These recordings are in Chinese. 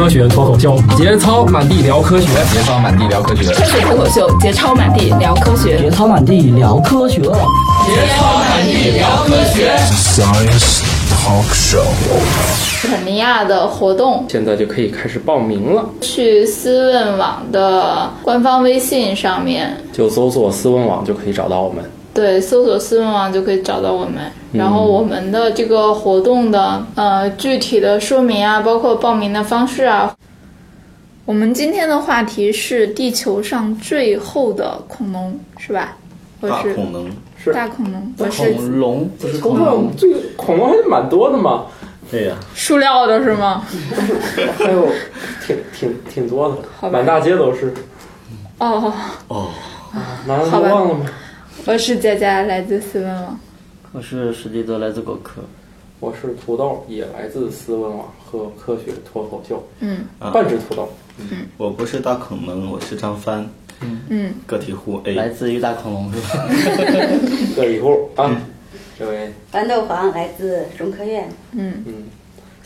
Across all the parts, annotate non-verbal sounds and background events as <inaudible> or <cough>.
科学脱口秀，节操满地聊科学，节操满地聊科学，科学脱口秀，节操满地聊科学，节操满地聊科学，节操满地聊科学。Science Talk Show。肯尼亚的活动现在就可以开始报名了，去思问网的官方微信上面就搜索“思问网”就可以找到我们。对，搜索“思问网”就可以找到我们。然后我们的这个活动的呃具体的说明啊，包括报名的方式啊。我们今天的话题是地球上最后的恐龙，是吧？大恐龙是大恐龙，不是恐龙，不是恐龙。这个恐龙还是蛮多的嘛。对呀。塑料的是吗？<laughs> 还有挺挺挺多的，满大街都是。哦哦。难道都忘了吗？我是佳佳，来自斯文网。我是史蒂德，来自果壳。我是土豆，也来自斯文网和科学脱口秀。嗯，半只土豆。嗯，我不是大恐龙，我是张帆。嗯嗯，个体户 A，来自于大恐龙是吧？<laughs> 个体户啊，这位。豌豆黄来自中科院。嗯嗯，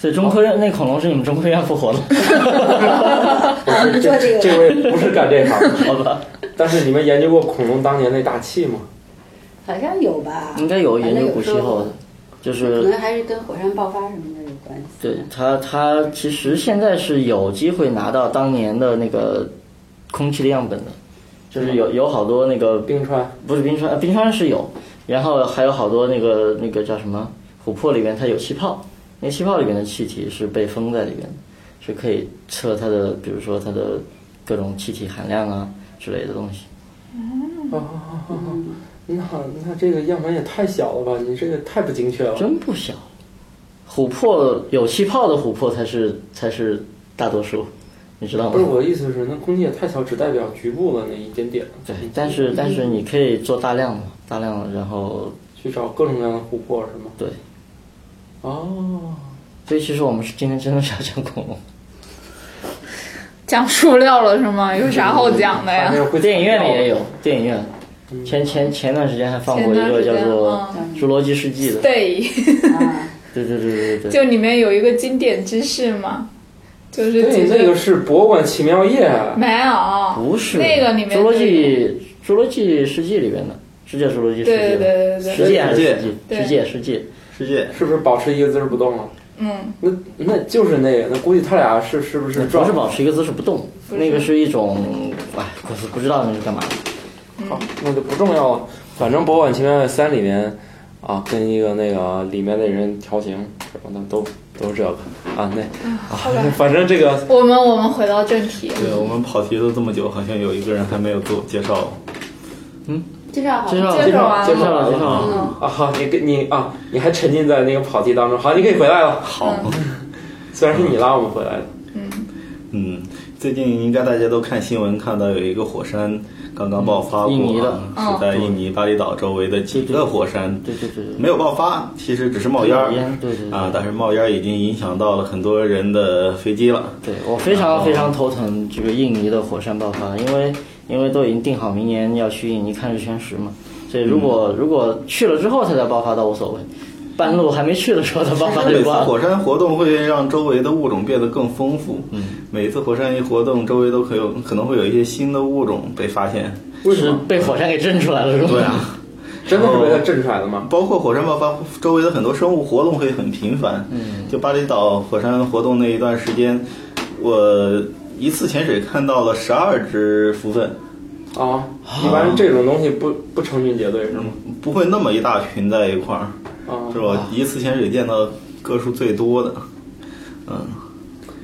所以中科院那恐龙是你们中科院复活的。<laughs> 做这个，这位不是干这行的，<laughs> 好吧？但是你们研究过恐龙当年那大气吗？好像有吧。应该有研究古气候的，就是可能还是跟火山爆发什么的有关系。对它，它其实现在是有机会拿到当年的那个空气的样本的，就是有有好多那个冰川，不是冰川，冰川是有，然后还有好多那个那个叫什么琥珀里面它有气泡，那气泡里面的气体是被封在里面的，是可以测它的，比如说它的各种气体含量啊之类的东西。哦。那那这个样本也太小了吧？你这个太不精确了。真不小，琥珀有气泡的琥珀才是才是大多数，你知道吗？不是我的意思是，那空间也太小，只代表局部的那一点点。对，但是但是你可以做大量的，大量的，然后去找各种各样的琥珀，是吗？对。哦。所以其实我们是今天真的是要讲恐龙，讲塑料了是吗？有啥好讲的呀？电影院里也有，电影院。前前前段时间还放过一个叫做《侏罗纪世纪》的，对，<laughs> 对对对对对，就里面有一个经典知识嘛，就是对那个是博物馆奇妙夜，没有，不是。那个里面《侏罗纪侏罗纪世纪》里面的世界侏罗纪世界，对对对对，世界还是世界？世界世界世界是不是保持一个姿势不动了？嗯，那那就是那个，那估计他俩是是不是？不是保持一个姿势不动，那个是一种，哎，不是不知道那是干嘛的。好，那就不重要了。反正《博物馆奇妙夜三》里面，啊，跟一个那个里面的人调情什么的，都都是这个啊。那啊，<laughs> 反正这个，我们我们回到正题。对，我们跑题了这么久，好像有一个人还没有自我介绍。嗯，介绍介绍介绍完介绍了介绍了。啊，好，你跟你啊，你还沉浸在那个跑题当中。好，你可以回来了。好，虽然是你拉我们回来的。嗯嗯，最近应该大家都看新闻，看到有一个火山。刚刚爆发过，是在印尼巴厘岛周围的几个火山，对对对，没有爆发，其实只是冒烟儿，对对啊，但是冒烟已经影响到了很多人的飞机了。对我非常非常头疼这个印尼的火山爆发，因为因为都已经定好明年要去印尼看日全食嘛，所以如果如果去了之后它再爆发倒无所谓。半路还没去的时候，它爆发就挂了。火山活动会让周围的物种变得更丰富。嗯，每次火山一活动，周围都可有可能会有一些新的物种被发现。为什么被火山给震出来了？是吧？对啊，真的是被它震出来的吗？包括火山爆发，周围的很多生物活动会很频繁。嗯，就巴厘岛火山活动那一段时间，我一次潜水看到了十二只蝠鲼。啊，一般这种东西不不成群结队是吗？不会那么一大群在一块儿。啊，是吧？一次潜水见到个数最多的，嗯，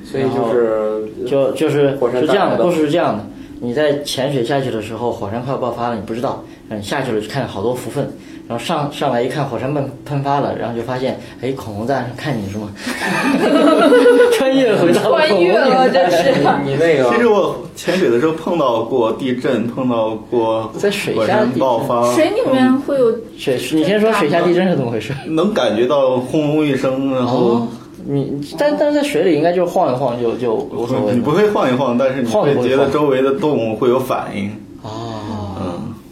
所以就是就就是是这样的，都是这样的。你在潜水下去的时候，火山快要爆发了，你不知道，嗯下去了就看好多蝠鲼，然后上上来一看火山喷喷发了，然后就发现，哎，恐龙在看你是吗？<laughs> 穿越回到穿越了，这是你那个。其实我潜水的时候碰到过地震，碰到过在水下爆发，水里面会有水。你先说水下地震是怎么回事？能感觉到轰隆一声，然后你但但是在水里应该就是晃一晃就就无所谓。你不会晃一晃，但是你会觉得周围的动物会有反应。哦，嗯，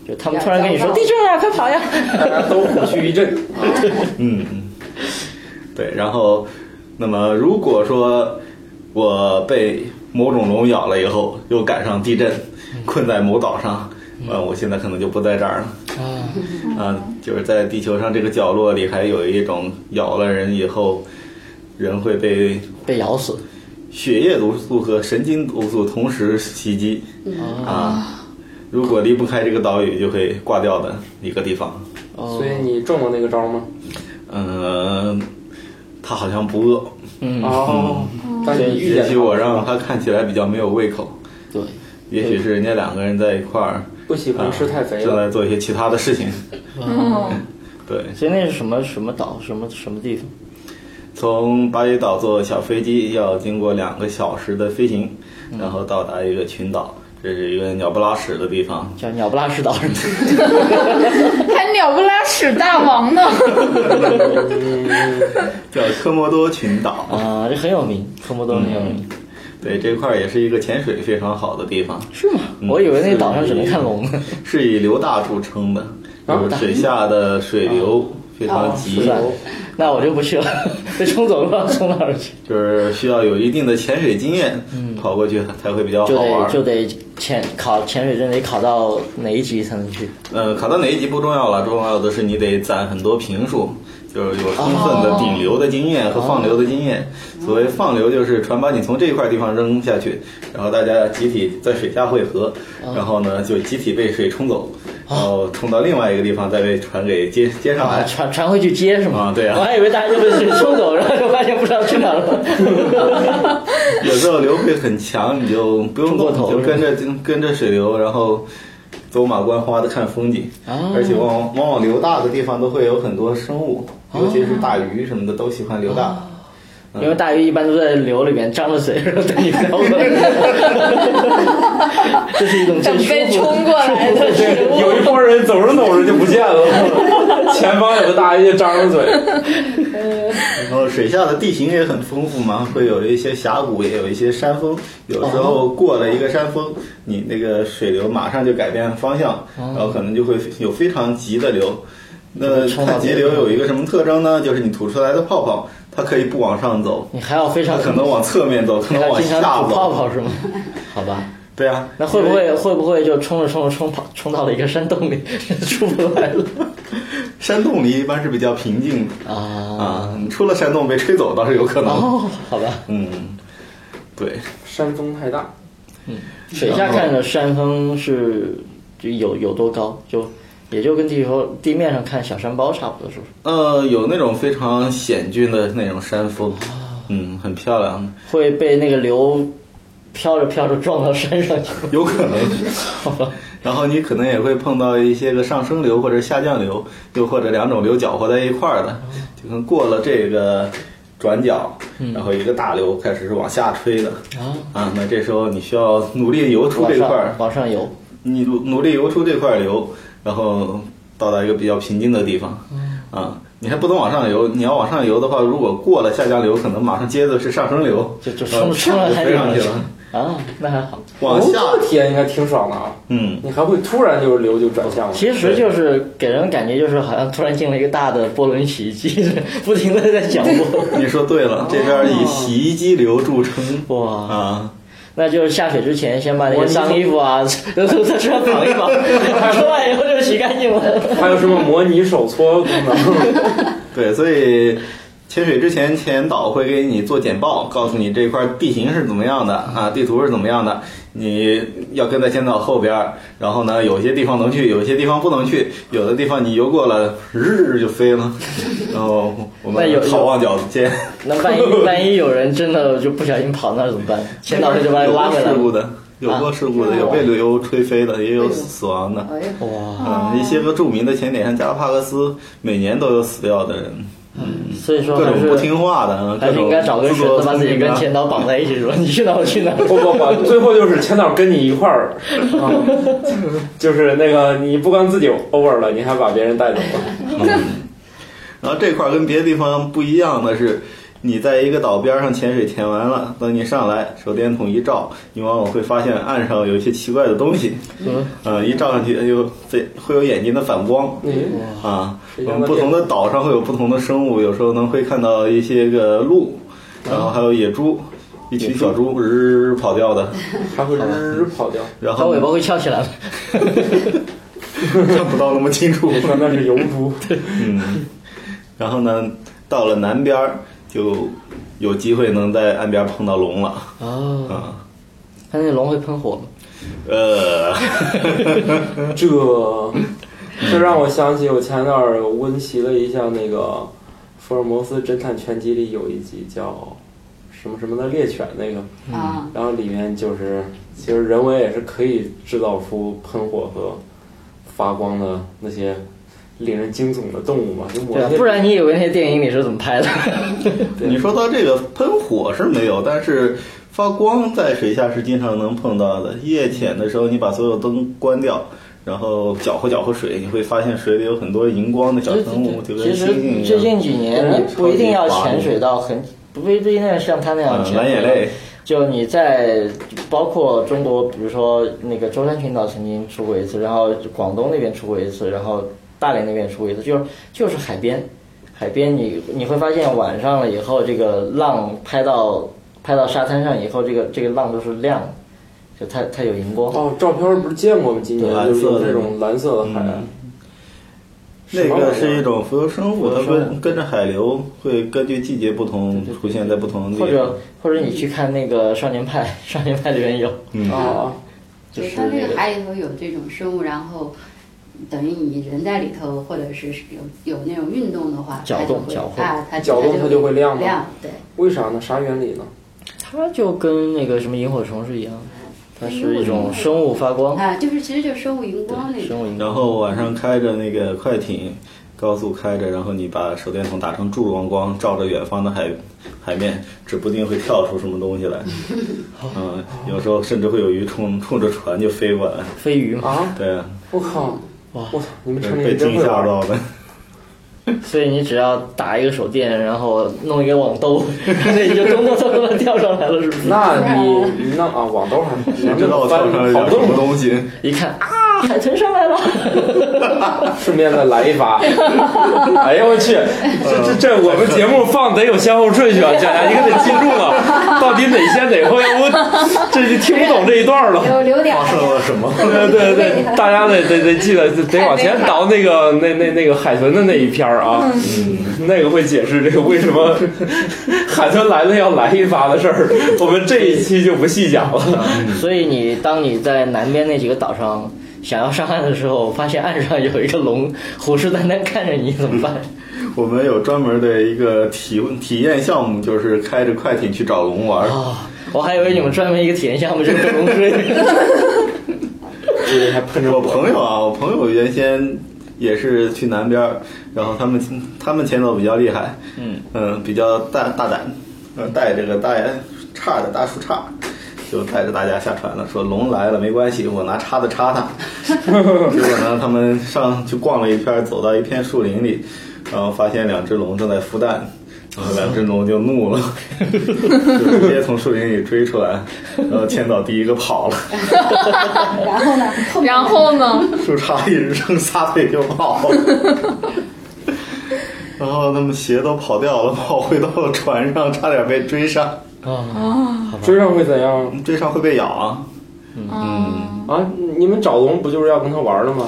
就他们突然跟你说地震呀，快跑呀，<laughs> 大家都虎躯一震。<laughs> 嗯，对，然后。那么，如果说我被某种龙咬了以后，又赶上地震，困在某岛上，呃，我现在可能就不在这儿了。啊，<laughs> 啊，就是在地球上这个角落里，还有一种咬了人以后，人会被被咬死。血液毒素和神经毒素同时袭击啊！如果离不开这个岛屿，就会挂掉的一个地方。哦。所以你中了那个招吗？嗯，他好像不饿，嗯，哦，但你遇见也许我让他看起来比较没有胃口，对，也许是人家两个人在一块儿，不喜欢吃太肥正了。在做一些其他的事情。哦，<laughs> 对，所以那是什么什么岛，什么什么地方？从巴厘岛坐小飞机要经过两个小时的飞行，然后到达一个群岛，这是一个鸟不拉屎的地方。叫鸟不拉屎岛。<laughs> 还鸟不拉屎大王呢。<laughs> 叫科莫多群岛。啊，这很有名，科莫多很有名。对，这块儿也是一个潜水非常好的地方，是吗？我以为那岛上只能看龙呢。是以流大著称的，啊就是水下的水流非常急？那我就不去了，被冲走了，冲哪儿去？<laughs> 就是需要有一定的潜水经验，跑过去才会比较好就玩得。就得潜考潜水证得考到哪一级才能去？呃，考到哪一级不重要了，重要的是你得攒很多评数，就是有充分的顶流的经验和放流的经验。所谓放流，就是船把你从这一块地方扔下去，然后大家集体在水下汇合，然后呢就集体被水冲走，然后冲到另外一个地方，再被船给接接上啊，来。船船会去接是吗？啊对啊我还以为大家就被水冲走，<laughs> 然后就发现不知道去哪儿了。<laughs> 有时候流会很强，你就不用过头就跟着跟着水流，然后走马观花的看风景。啊而且往往往往流大的地方都会有很多生物，尤其是大鱼什么的都喜欢流大。因为大鱼一般都在流里面张着嘴，然后等你飘过来。<laughs> 这是一种等最舒服被冲过来的食物。<laughs> 有一波人走着走着就不见了，前方有个大鱼张着嘴，然后水下的地形也很丰富嘛，会有一些峡谷，也有一些山峰。有时候过了一个山峰，你那个水流马上就改变方向，然后可能就会有非常急的流。那它急流有一个什么特征呢？就是你吐出来的泡泡，它可以不往上走，你还要非它常可能往侧面走，可能往下吐泡走。泡是吗？<laughs> 好吧，对啊，那会不会会不会就冲着冲着冲跑冲到了一个山洞里，<laughs> 出不来了 <laughs> 山洞里一般是比较平静的啊？啊，你出了山洞被吹走倒是有可能。哦，好吧，嗯，对，山峰太大，嗯水下看的山峰是就有有多高？就也就跟地球地面上看小山包差不多，是不是？呃，有那种非常险峻的那种山峰，嗯，很漂亮的，会被那个流飘着飘着撞到山上去？<laughs> 有可能。然后你可能也会碰到一些个上升流或者下降流，又或者两种流搅和在一块儿的，就跟过了这个转角，然后一个大流开始是往下吹的。啊，啊，那这时候你需要努力游出这块儿，往上游，你努努力游出这块流，然后到达一个比较平静的地方，啊，你还不能往上游，你要往上游的话，如果过了下降流，可能马上接着是上升流，就就呃冲冲到海里面去飞上去了，啊，那还好。往下，体验应该挺爽的啊！嗯，你还会突然就是流就转向了，其实就是给人感觉就是好像突然进了一个大的波轮洗衣机，不停的在搅拨。你说对了，这边以洗衣机流著称。哇，啊。那就是下水之前先把那些脏衣服啊都都在身上绑一绑，<laughs> 出来以后就洗干净了。还有什么模拟手搓功能？<laughs> 对，所以潜水之前，潜导会给你做简报，告诉你这块地形是怎么样的啊，地图是怎么样的，你要跟在潜导后边儿。然后呢，有些地方能去，有些地方不能去，有的地方你游过了，日就飞了。然后我们好望角见，那万一万一有人真的就不小心跑那儿怎么办？<laughs> 潜导会就把你有过拉回来吗。事故的，有过事故的，有被旅游吹飞的，也有死亡的。哎，哇，嗯，一些个著名的潜点，像加拉帕戈斯，每年都有死掉的人，所以说各种不听话的，各种还是应该找根绳子把自己跟千岛绑在一起，说你去哪儿我去哪儿。不不不，最后就是千岛跟你一块儿，啊，<laughs> 就是那个你不光自己 over 了，你还把别人带走了。然后这块跟别的地方不一样的是，你在一个岛边上潜水潜完了，等你上来，手电筒一照，你往往会发现岸上有一些奇怪的东西，嗯，呃，一照上去就会会有眼睛的反光。嗯，啊，不同的岛上会有不同的生物，有时候能会看到一些个鹿，然后还有野猪，一群小猪日跑掉的，它会日跑掉，<laughs> 然后它尾巴会翘起来吗？<laughs> 看不到那么清楚。<laughs> 那是油猪。嗯，然后呢，到了南边儿就有机会能在岸边碰到龙了。哦，啊，它那龙会喷火吗？呃，<laughs> 这这让我想起我前段儿温习了一下那个《福尔摩斯侦探全集》里有一集叫什么什么的猎犬那个，啊，然后里面就是其实人为也是可以制造出喷火和发光的那些令人惊悚的动物嘛，就对啊，不然你以为那些电影里是怎么拍的？你说到这个喷火是没有，但是发光在水下是经常能碰到的。夜潜的时候，你把所有灯关掉。然后搅和搅和水，你会发现水里有很多荧光的小生物，就跟其实星星一样。最近几年你不一定要潜水到很，不一定要像他那样嗯，潜蓝眼泪，就你在包括中国，比如说那个舟山群岛曾经出过一次，然后广东那边出过一次，然后大连那边出过一次，就是就是海边，海边你你会发现晚上了以后，这个浪拍到拍到沙滩上以后，这个这个浪都是亮的，就它它有荧光。哦，照片不是见过吗？今年蓝色的就是有这种。蓝色的海。那个是一种浮游生物，它跟跟着海流，会根据季节不同出现在不同的地方。或者或者你去看那个《少年派》，<laughs>《少年派》里面有，嗯，啊，就是它那那个个。海里头有这种生物，然后等于你人在里头，或者是有有那种运动的话，搅它就会动搅和啊，它搅动它就会亮吗亮，对，为啥呢？啥原理呢？它就跟那个什么萤火虫是一样的，它是一种生物发光，啊，就是其实就是生物荧光那种。生物。然后晚上开着那个快艇，高速开着，然后你把手电筒打成柱状光，照着远方的海海面，指不定会跳出什么东西来。<laughs> 嗯，有时候甚至会有鱼冲冲着船就飞过来。飞鱼吗，啊，对啊，我靠！哇我操！你们城里真会玩儿。惊吓到的。<laughs> 所以你只要打一个手电，然后弄一个网兜，<laughs> 那你就咚咚咚咚跳上来了，是不是？那你你那啊，网兜还谁知道我跳上来跑点什么，东西？一看啊，海豚上来了，<laughs> 顺便再来一发。哎呦我去！这这这，我们节目放得有先后顺序啊，佳佳，你可得记住了，到底哪先哪后，要不 <laughs> 这就听不懂这一段了。留留点发生了什么？<laughs> 对对对，大家得得得记得得得往前倒那个那那那个海豚的那一篇儿啊，那个会解释这个为什么海豚来了要来一发的事儿，我们这一期就不细讲了。所以你当你在南边那几个岛上想要上岸的时候，发现岸上有一个龙虎视眈眈看着你，怎么办？<laughs> 我们有专门的一个体体验项目，就是开着快艇去找龙玩。啊，我还以为你们专门一个体验项目就是跟龙追。<laughs> 这还碰着我朋友啊，我朋友原先也是去南边，然后他们他们前走比较厉害，嗯嗯，比较大大胆，呃，带这个大叉的大树叉，就带着大家下船了，说龙来了没关系，我拿叉子插它。<laughs> 结果呢，他们上去逛了一圈，走到一片树林里，然后发现两只龙正在孵蛋。然后两只龙就怒了，就直接从树林里追出来，然后千岛第一个跑了。然后呢，然后呢？树杈一扔，撒腿就跑。然后他们鞋都跑掉了，跑回到了船上，差点被追上。啊，追上会怎样追上会被咬啊？嗯，啊？你们找龙不就是要跟他玩的吗？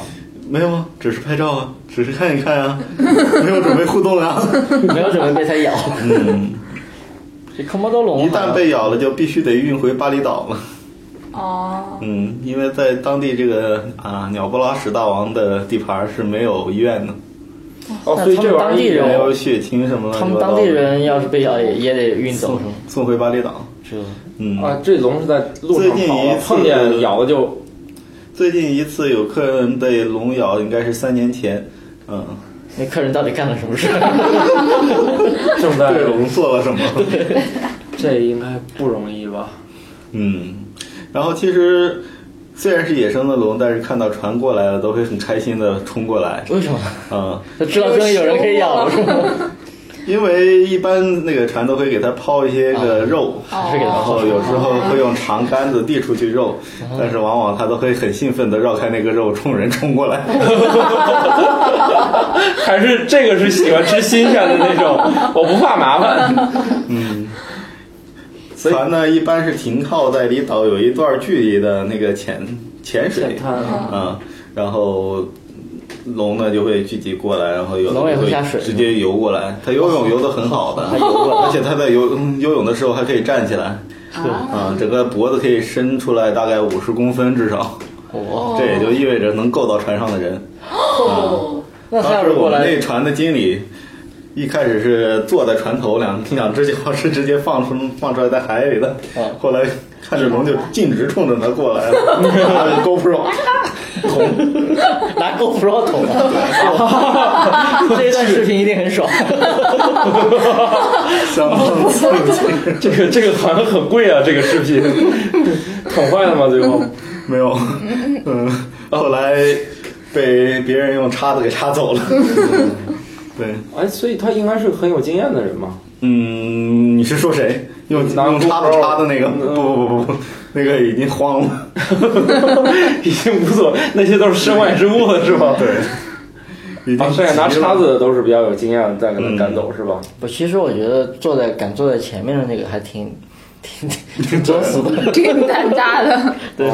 没有啊，只是拍照啊，只是看一看啊，<laughs> 没有准备互动啊。<laughs> 没有准备被它咬。嗯，这科莫多龙一旦被咬了，就必须得运回巴厘岛了。哦，嗯，因为在当地这个啊鸟不拉屎大王的地盘是没有医院的，哦，所以这当地玩意儿人没有血清什么的。他们当地人要是被咬也也得运走送回巴厘岛。这嗯啊，这龙是在路上跑了，最近一次碰见咬了就最近一次有客人被龙咬，应该是三年前。嗯，那客人到底干了什么事？<laughs> 正在对龙做了什么？<laughs> 这应该不容易吧？嗯，然后其实虽然是野生的龙，但是看到船过来了，都会很开心的冲过来。为什么？啊、他知道终于有人可以咬了是吗？<laughs> 因为一般那个船都会给它抛一些个肉，还是给他然后有时候会用长杆子递出去肉，但是往往它都会很兴奋的绕开那个肉，冲人冲过来。<laughs> 还是这个是喜欢吃新鲜的那种，我不怕麻烦。所以船呢一般是停靠在离岛有一段距离的那个浅浅水浅滩啊。啊，然后龙呢就会聚集过来，然后有的龙也会会下水。直接游过来。它游泳游得很好的，<laughs> 它游过来。而且它在游嗯游泳的时候还可以站起来，啊，整个脖子可以伸出来大概五十公分至少，哦，这也就意味着能够到船上的人。哦，<gasps> 那当时我们那船的经理一开始是坐在船头，两两只脚是直接放出放出来在海里的啊，后来看着龙就径直冲着他过来了，拿 <laughs> GoPro 捅拿 GoPro 捅啊！<laughs> 这一段视频一定很爽。相当刺激。这个这个好像很贵啊，这个视频捅坏了吗？最后没有，嗯，后来被别人用叉子给叉走了。对，哎，所以他应该是很有经验的人嘛。嗯，你是说谁？用拿用叉子插的那个？不不不不不，那个已经慌了。<laughs> 已经无所，那些都是身外之物了，是吧？对，已经啊，剩下拿叉子的都是比较有经验的，再给他赶走，是吧？不，其实我觉得坐在敢坐在前面的那个还挺挺挺作死的。挺胆大的。对，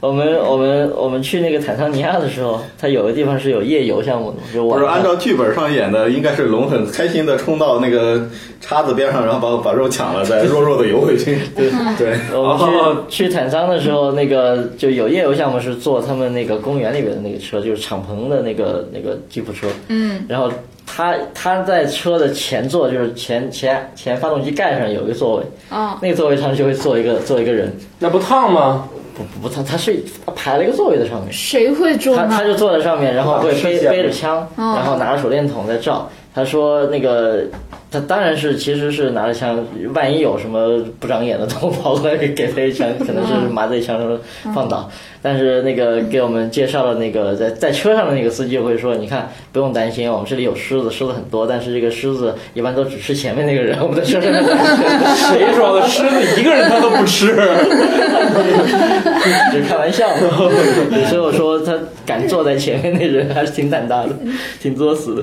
我们我们我们去那个坦桑尼亚的时候，它有个地方是有夜游项目的，就不是按照剧本上演的，应该是龙很开心的冲到那个叉子边上，然后把把肉抢了，再 <laughs> 弱弱的游回去。<laughs> 对对，我们去、哦去坦桑的时候，那个就有夜游项目是坐他们那个公园里边的那个车，就是敞篷的那个那个吉普车。嗯，然后他他在车的前座，就是前前前发动机盖上有一个座位，哦，那个座位上就会坐一个坐一个人。那不烫吗？不不烫，他他是排了一个座位在上面。谁会坐呢？他他就坐在上面，然后会背背着枪，哦然后拿着手电筒在照。他说那个他当然是其实是拿着枪，万一有什么不长眼的动物跑过来给给他一枪，可能是麻醉枪放倒。但是那个给我们介绍了那个在在车上的那个司机会说，你看不用担心，我们这里有狮子，狮子很多，但是这个狮子一般都只吃前面那个人，我们在车上面谁说的？狮子一个人他都不吃。<laughs> 只是开玩笑嘛。<laughs> 所以我说他敢坐在前面那人还是挺胆大的，挺作死的。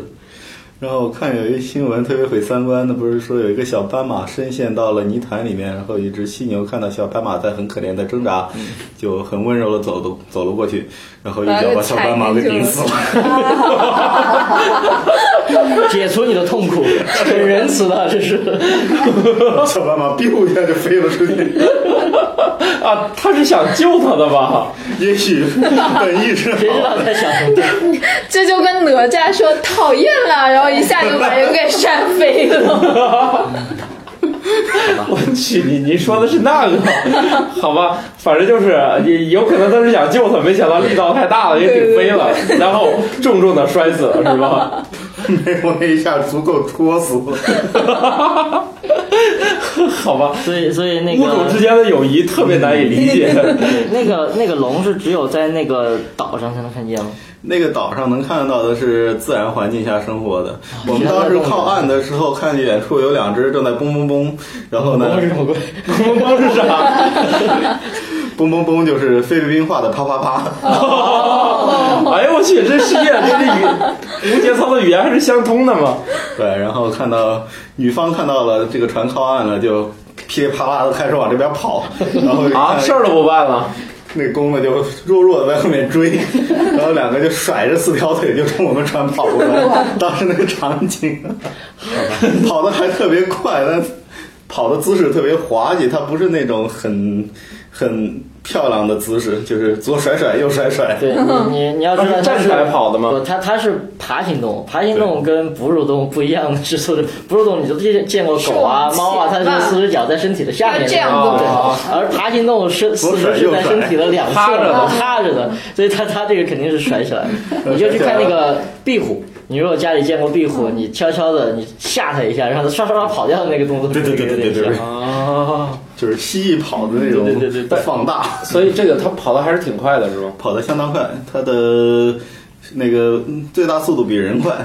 然后我看有一新闻特别毁三观的，不是说有一个小斑马深陷到了泥潭里面，然后一只犀牛看到小斑马在很可怜的挣扎，就很温柔的走走走了过去，然后一脚把小斑马给顶死了。<laughs> 解除你的痛苦，很仁慈的，这是。<laughs> 小斑马 biu 一下就飞了出去，啊，他是想救他的吧？也许 <laughs> 本意是谁知道好的。在想什么？这就跟哪吒说讨厌了，然后一下就把人给扇飞了。<laughs> 我去，你你说的是那个？<laughs> 好吧，反正就是也有可能他是想救他，没想到力道太大了，也顶飞了，然后重重的摔死了，是吧？没有那一下足够戳死了。<laughs> 好吧，所以，所以那个物种之间的友谊特别难以理解。<laughs> 那个那个龙是只有在那个岛上才能看见吗？那个岛上能看到的是自然环境下生活的。我们当时靠岸的时候，看见远处有两只正在蹦蹦蹦，然后呢，<laughs> 蹦是啥？蹦蹦蹦就是菲律宾话的啪啪啪。哎呦我去，这世界这语无节操的语言还是相通的嘛？对，然后看到女方看到了这个船靠岸了，就噼里啪啦的开始往这边跑，然后啊，事儿都不办了。那公的就弱弱的在后面追，<laughs> 然后两个就甩着四条腿就冲我们船跑过来。当时那个场景，跑的还特别快，但跑的姿势特别滑稽，它不是那种很很漂亮的姿势，就是左甩甩右甩甩。<laughs> 对你你你要知道站起来跑的吗不，它它是爬行动物，爬行动物跟哺乳动物不一样的是说的，哺乳动物你都见见过狗啊、猫啊，它是四只脚在身体的下面这样子对，而爬行动物是四肢是在身体的两侧趴着的趴着的，所以它它这个肯定是甩起来。<laughs> 你就去看那个壁虎。你如果家里见过壁虎，你悄悄的你吓它一下，让它刷刷刷跑掉的那个动作，对对对对对对啊，就是蜥蜴跑的那种对对对对放大，所以这个它跑的还是挺快的，是吧？跑的相当快，它的那个嗯最大速度比人快。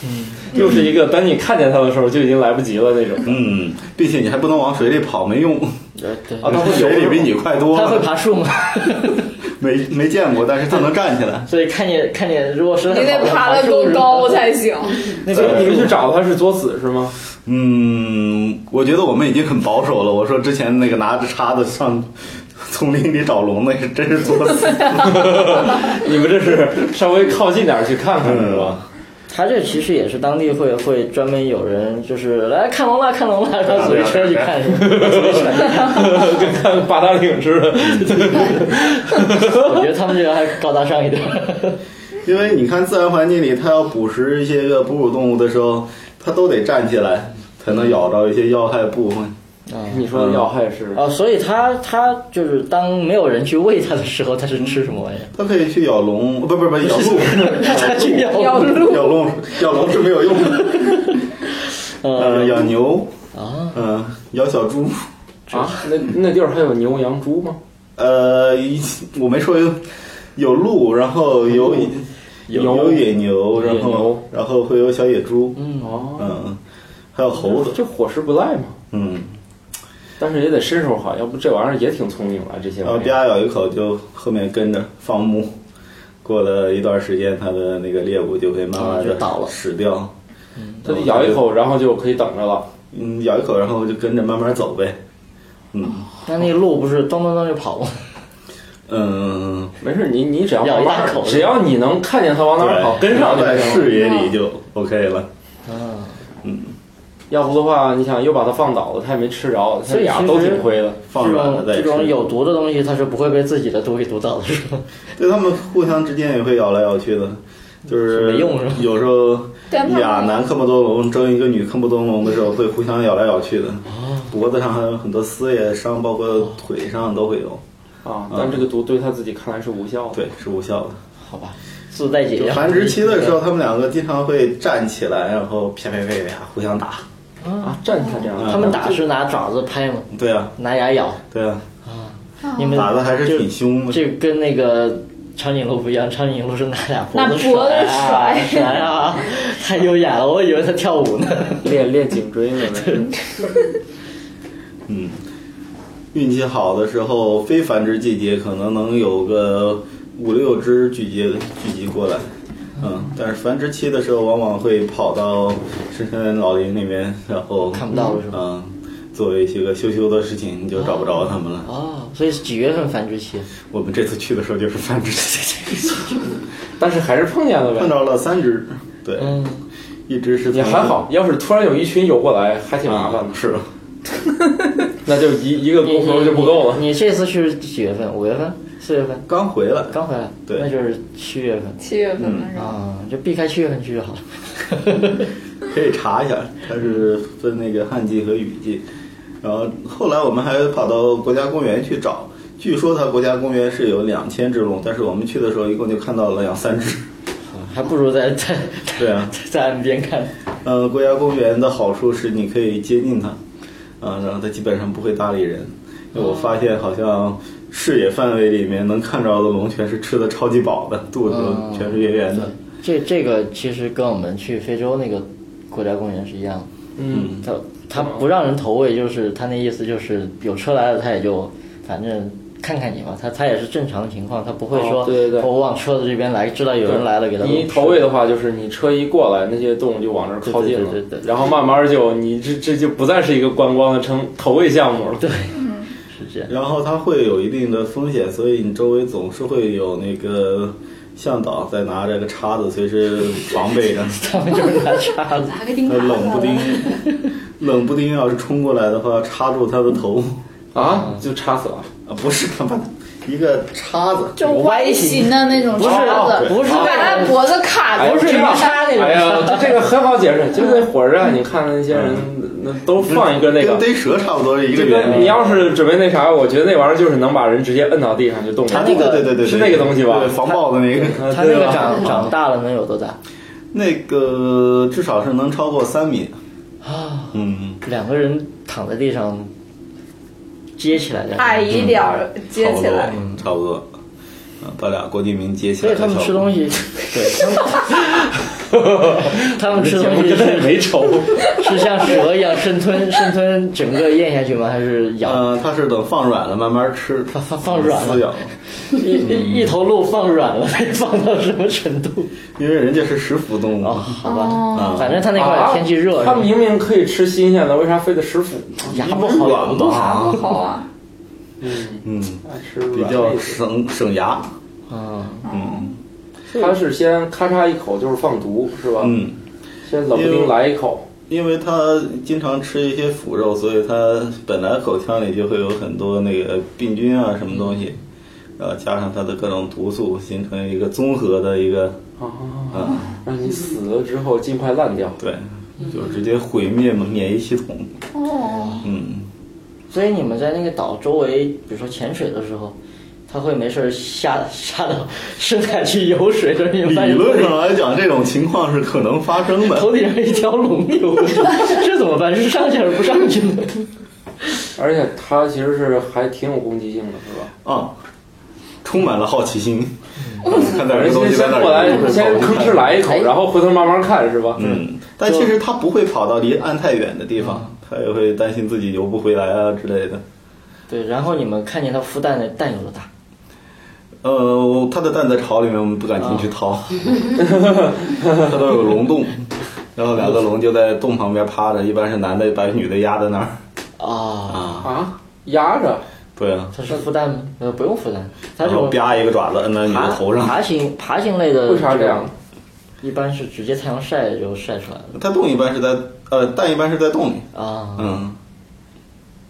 嗯又是一个等你看见它的时候就已经来不及了那种。嗯，并且你还不能往水里跑，没用。对对。啊，它会游水里比你快多它会。爬树吗？<laughs> 没没见过，但是他能站起来。所以看见看见，如果是你得爬得够高才行。<laughs> 那所以你们去找他是作死是吗？嗯，我觉得我们已经很保守了。我说之前那个拿着叉子上 <laughs> 丛林里找龙，那是真是作死。你们这是稍微靠近点去看看是吧？他这其实也是当地会会专门有人就是来看龙了看龙了，然后组一车去看？跟看八达岭似的。我觉得他们这个还高大上一点。<laughs> <laughs> 因为你看自然环境里，它要捕食一些个哺乳动物的时候，它都得站起来才能咬着一些要害部分。你说的要害是啊，所以它它就是当没有人去喂它的时候，它是吃什么玩意儿？它可以去咬龙，不不不，咬鹿，<laughs> 它去咬咬鹿咬龙，咬龙是没有用的。<laughs> 呃，呃咬牛，啊，嗯、咬小猪。啊？那那地儿还有牛羊猪吗？呃，一我没说有有鹿，然后有有有野牛，然后牛然后会有小野猪，嗯哦，嗯，还有猴子，这伙食不赖嘛。嗯，但是也得身手好，要不这玩意儿也挺聪明啊。这些然后玩意儿啪咬一口就后面跟着放牧，过了一段时间，它的那个猎物就会慢慢的倒了死掉。它就咬一口，然后就可以等着了。嗯，咬一口，然后就跟着慢慢走呗。嗯那那个鹿不是噔噔噔就跑吗？<laughs> 嗯，没事，你你只要咬一慢慢大口只要你能看见它往哪儿跑，跟上就在行。视野里就 OK 了。啊，要不的话，你想又把它放倒了，它也没吃着，它俩都挺亏的。放这软了再吃这种。有毒的东西，它是不会被自己的毒给毒到的，是吧？<laughs> 对，它们互相之间也会咬来咬去的，就是没用是吧有时候俩男科莫多龙争一个女科莫多龙的时候，会互相咬来咬去的。脖子上还有很多撕裂伤，包括腿上都会有。啊，但这个毒对他自己看来是无效的。对，是无效的。好吧，自带解药。繁殖期的时候，他们两个经常会站起来，然后啪啪啪啪互相打。啊，站起来这样啊他们打是拿爪子拍吗？对啊，拿牙咬？对啊，啊你们打的还是挺凶的。这跟那个长颈鹿不一样，长颈鹿是拿俩脖子甩啊甩甩啊，太优雅了，我以为它跳舞呢。<laughs> 练练颈椎呢。<laughs> 嗯，运气好的时候，非繁殖季节可能能有个五六只聚集聚集过来。嗯，但是繁殖期的时候，往往会跑到深山老林里面，然后看不到了是吧嗯，做一些个羞羞的事情，你就找不着它们了。哦，所以是几月份繁殖期？我们这次去的时候就是繁殖期，<laughs> 但是还是碰见了呗。碰到了三只，对，嗯，一只是也还好，要是突然有一群游过来，还挺麻烦的。是，<laughs> 那就一一个你工头就不够了。你你这次去是几月份？五月份？四月份？刚回来，刚回来？对那就是七月份。七月份啊，就避开七月份去就好了。<laughs> 可以查一下，它是分那个旱季和雨季。然后后来我们还跑到国家公园去找，据说它国家公园是有两千只龙，但是我们去的时候一共就看到了两三只。还不如在 <laughs> 在对啊，<laughs> 在岸边看。呃，国家公园的好处是你可以接近它，啊、然后它基本上不会搭理人。因为我发现好像视野范围里面能看着的龙全是吃的超级饱的，肚子哦全是圆圆的。这这个其实跟我们去非洲那个国家公园是一样的。嗯，他他不让人投喂，就是他那意思就是有车来了，他也就反正看看你嘛，他他也是正常的情况，他不会说、哦对对对我往车子这边来，知道有人来了给他你投喂的话，就是你车一过来，那些动物就往这儿靠近了，对对对对对然后慢慢就你这这就不再是一个观光的成投喂项目了。对，是。然后它会有一定的风险，所以你周围总是会有那个向导在拿着个叉子，随时防备着。<laughs> 他们就是拿叉子，拿个钉那冷不丁，冷不丁要是冲过来的话，插住他的头啊，就插死了。啊，不是他妈一个叉子，就歪形的那种不是叉子，不是把他脖子卡住，哎不是？叉那种。哎呀，这这个很好解释，就那火车站，你看那些人，那都放一个那个跟。逮蛇差不多是一个这原理。你要是准备那啥，我觉得那玩意儿就是能把人直接摁到地上就动了。他那个对对对对，是那个东西吧对，防爆的那个，啊他那个长长大了能有多大？那个至少是能超过三米。啊，嗯，两个人躺在地上接起来的。矮一点儿接起来，差不多，差不多。啊，把俩郭敬明接起所以他们。吃东西，对他们，他们吃东西没仇。<laughs> 是像蛇一样生吞生吞整个咽下去吗？还是咬？嗯，他是等放软了慢慢吃，放放放软了撕咬，一一一头鹿放软了，放到什么程度？因为人家是食腐动物。哦，好吧，哦反正他那块儿天气热，他明明可以吃新鲜的，为啥非得食腐？牙不好，咬不动。啊好啊，嗯，嗯比较省省牙。啊，嗯他是先咔嚓一口就是放毒是吧？嗯，先冷不丁来一口。因为他经常吃一些腐肉，所以他本来口腔里就会有很多那个病菌啊什么东西，然后加上它的各种毒素，形成一个综合的一个，啊，嗯，让你死了之后尽快烂掉。对，就直接毁灭免疫系统。哦，嗯，所以你们在那个岛周围，比如说潜水的时候，他会没事儿下下到深海去游水的时候，你理论上来讲，这种情况是可能发生的。头顶上一条龙游过去，<laughs> 这怎么办？是上去还是不上去呢？而且它其实是还挺有攻击性的，是吧？啊，充满了好奇心，看到反正这东西在那先吭哧来一口，哎然后回头慢慢看，是吧？嗯，但其实它不会跑到离岸太远的地方，他也会担心自己游不回来啊之类的。对，然后你们看见它孵蛋的蛋有多大？呃，它的蛋在巢里面，我们不敢进去掏，<laughs> 它都有龙洞，然后两个龙就在洞旁边趴着，一般是男的把女的压在那儿。啊，啊，啊，压着。对啊，它是孵蛋吗？呃，不用孵蛋，它然后这种啪一个爪子摁在女的头上，爬行爬行类的，为啥这样？一般是直接太阳晒就晒出来了它洞一般是在呃蛋一般是在洞里，啊。嗯，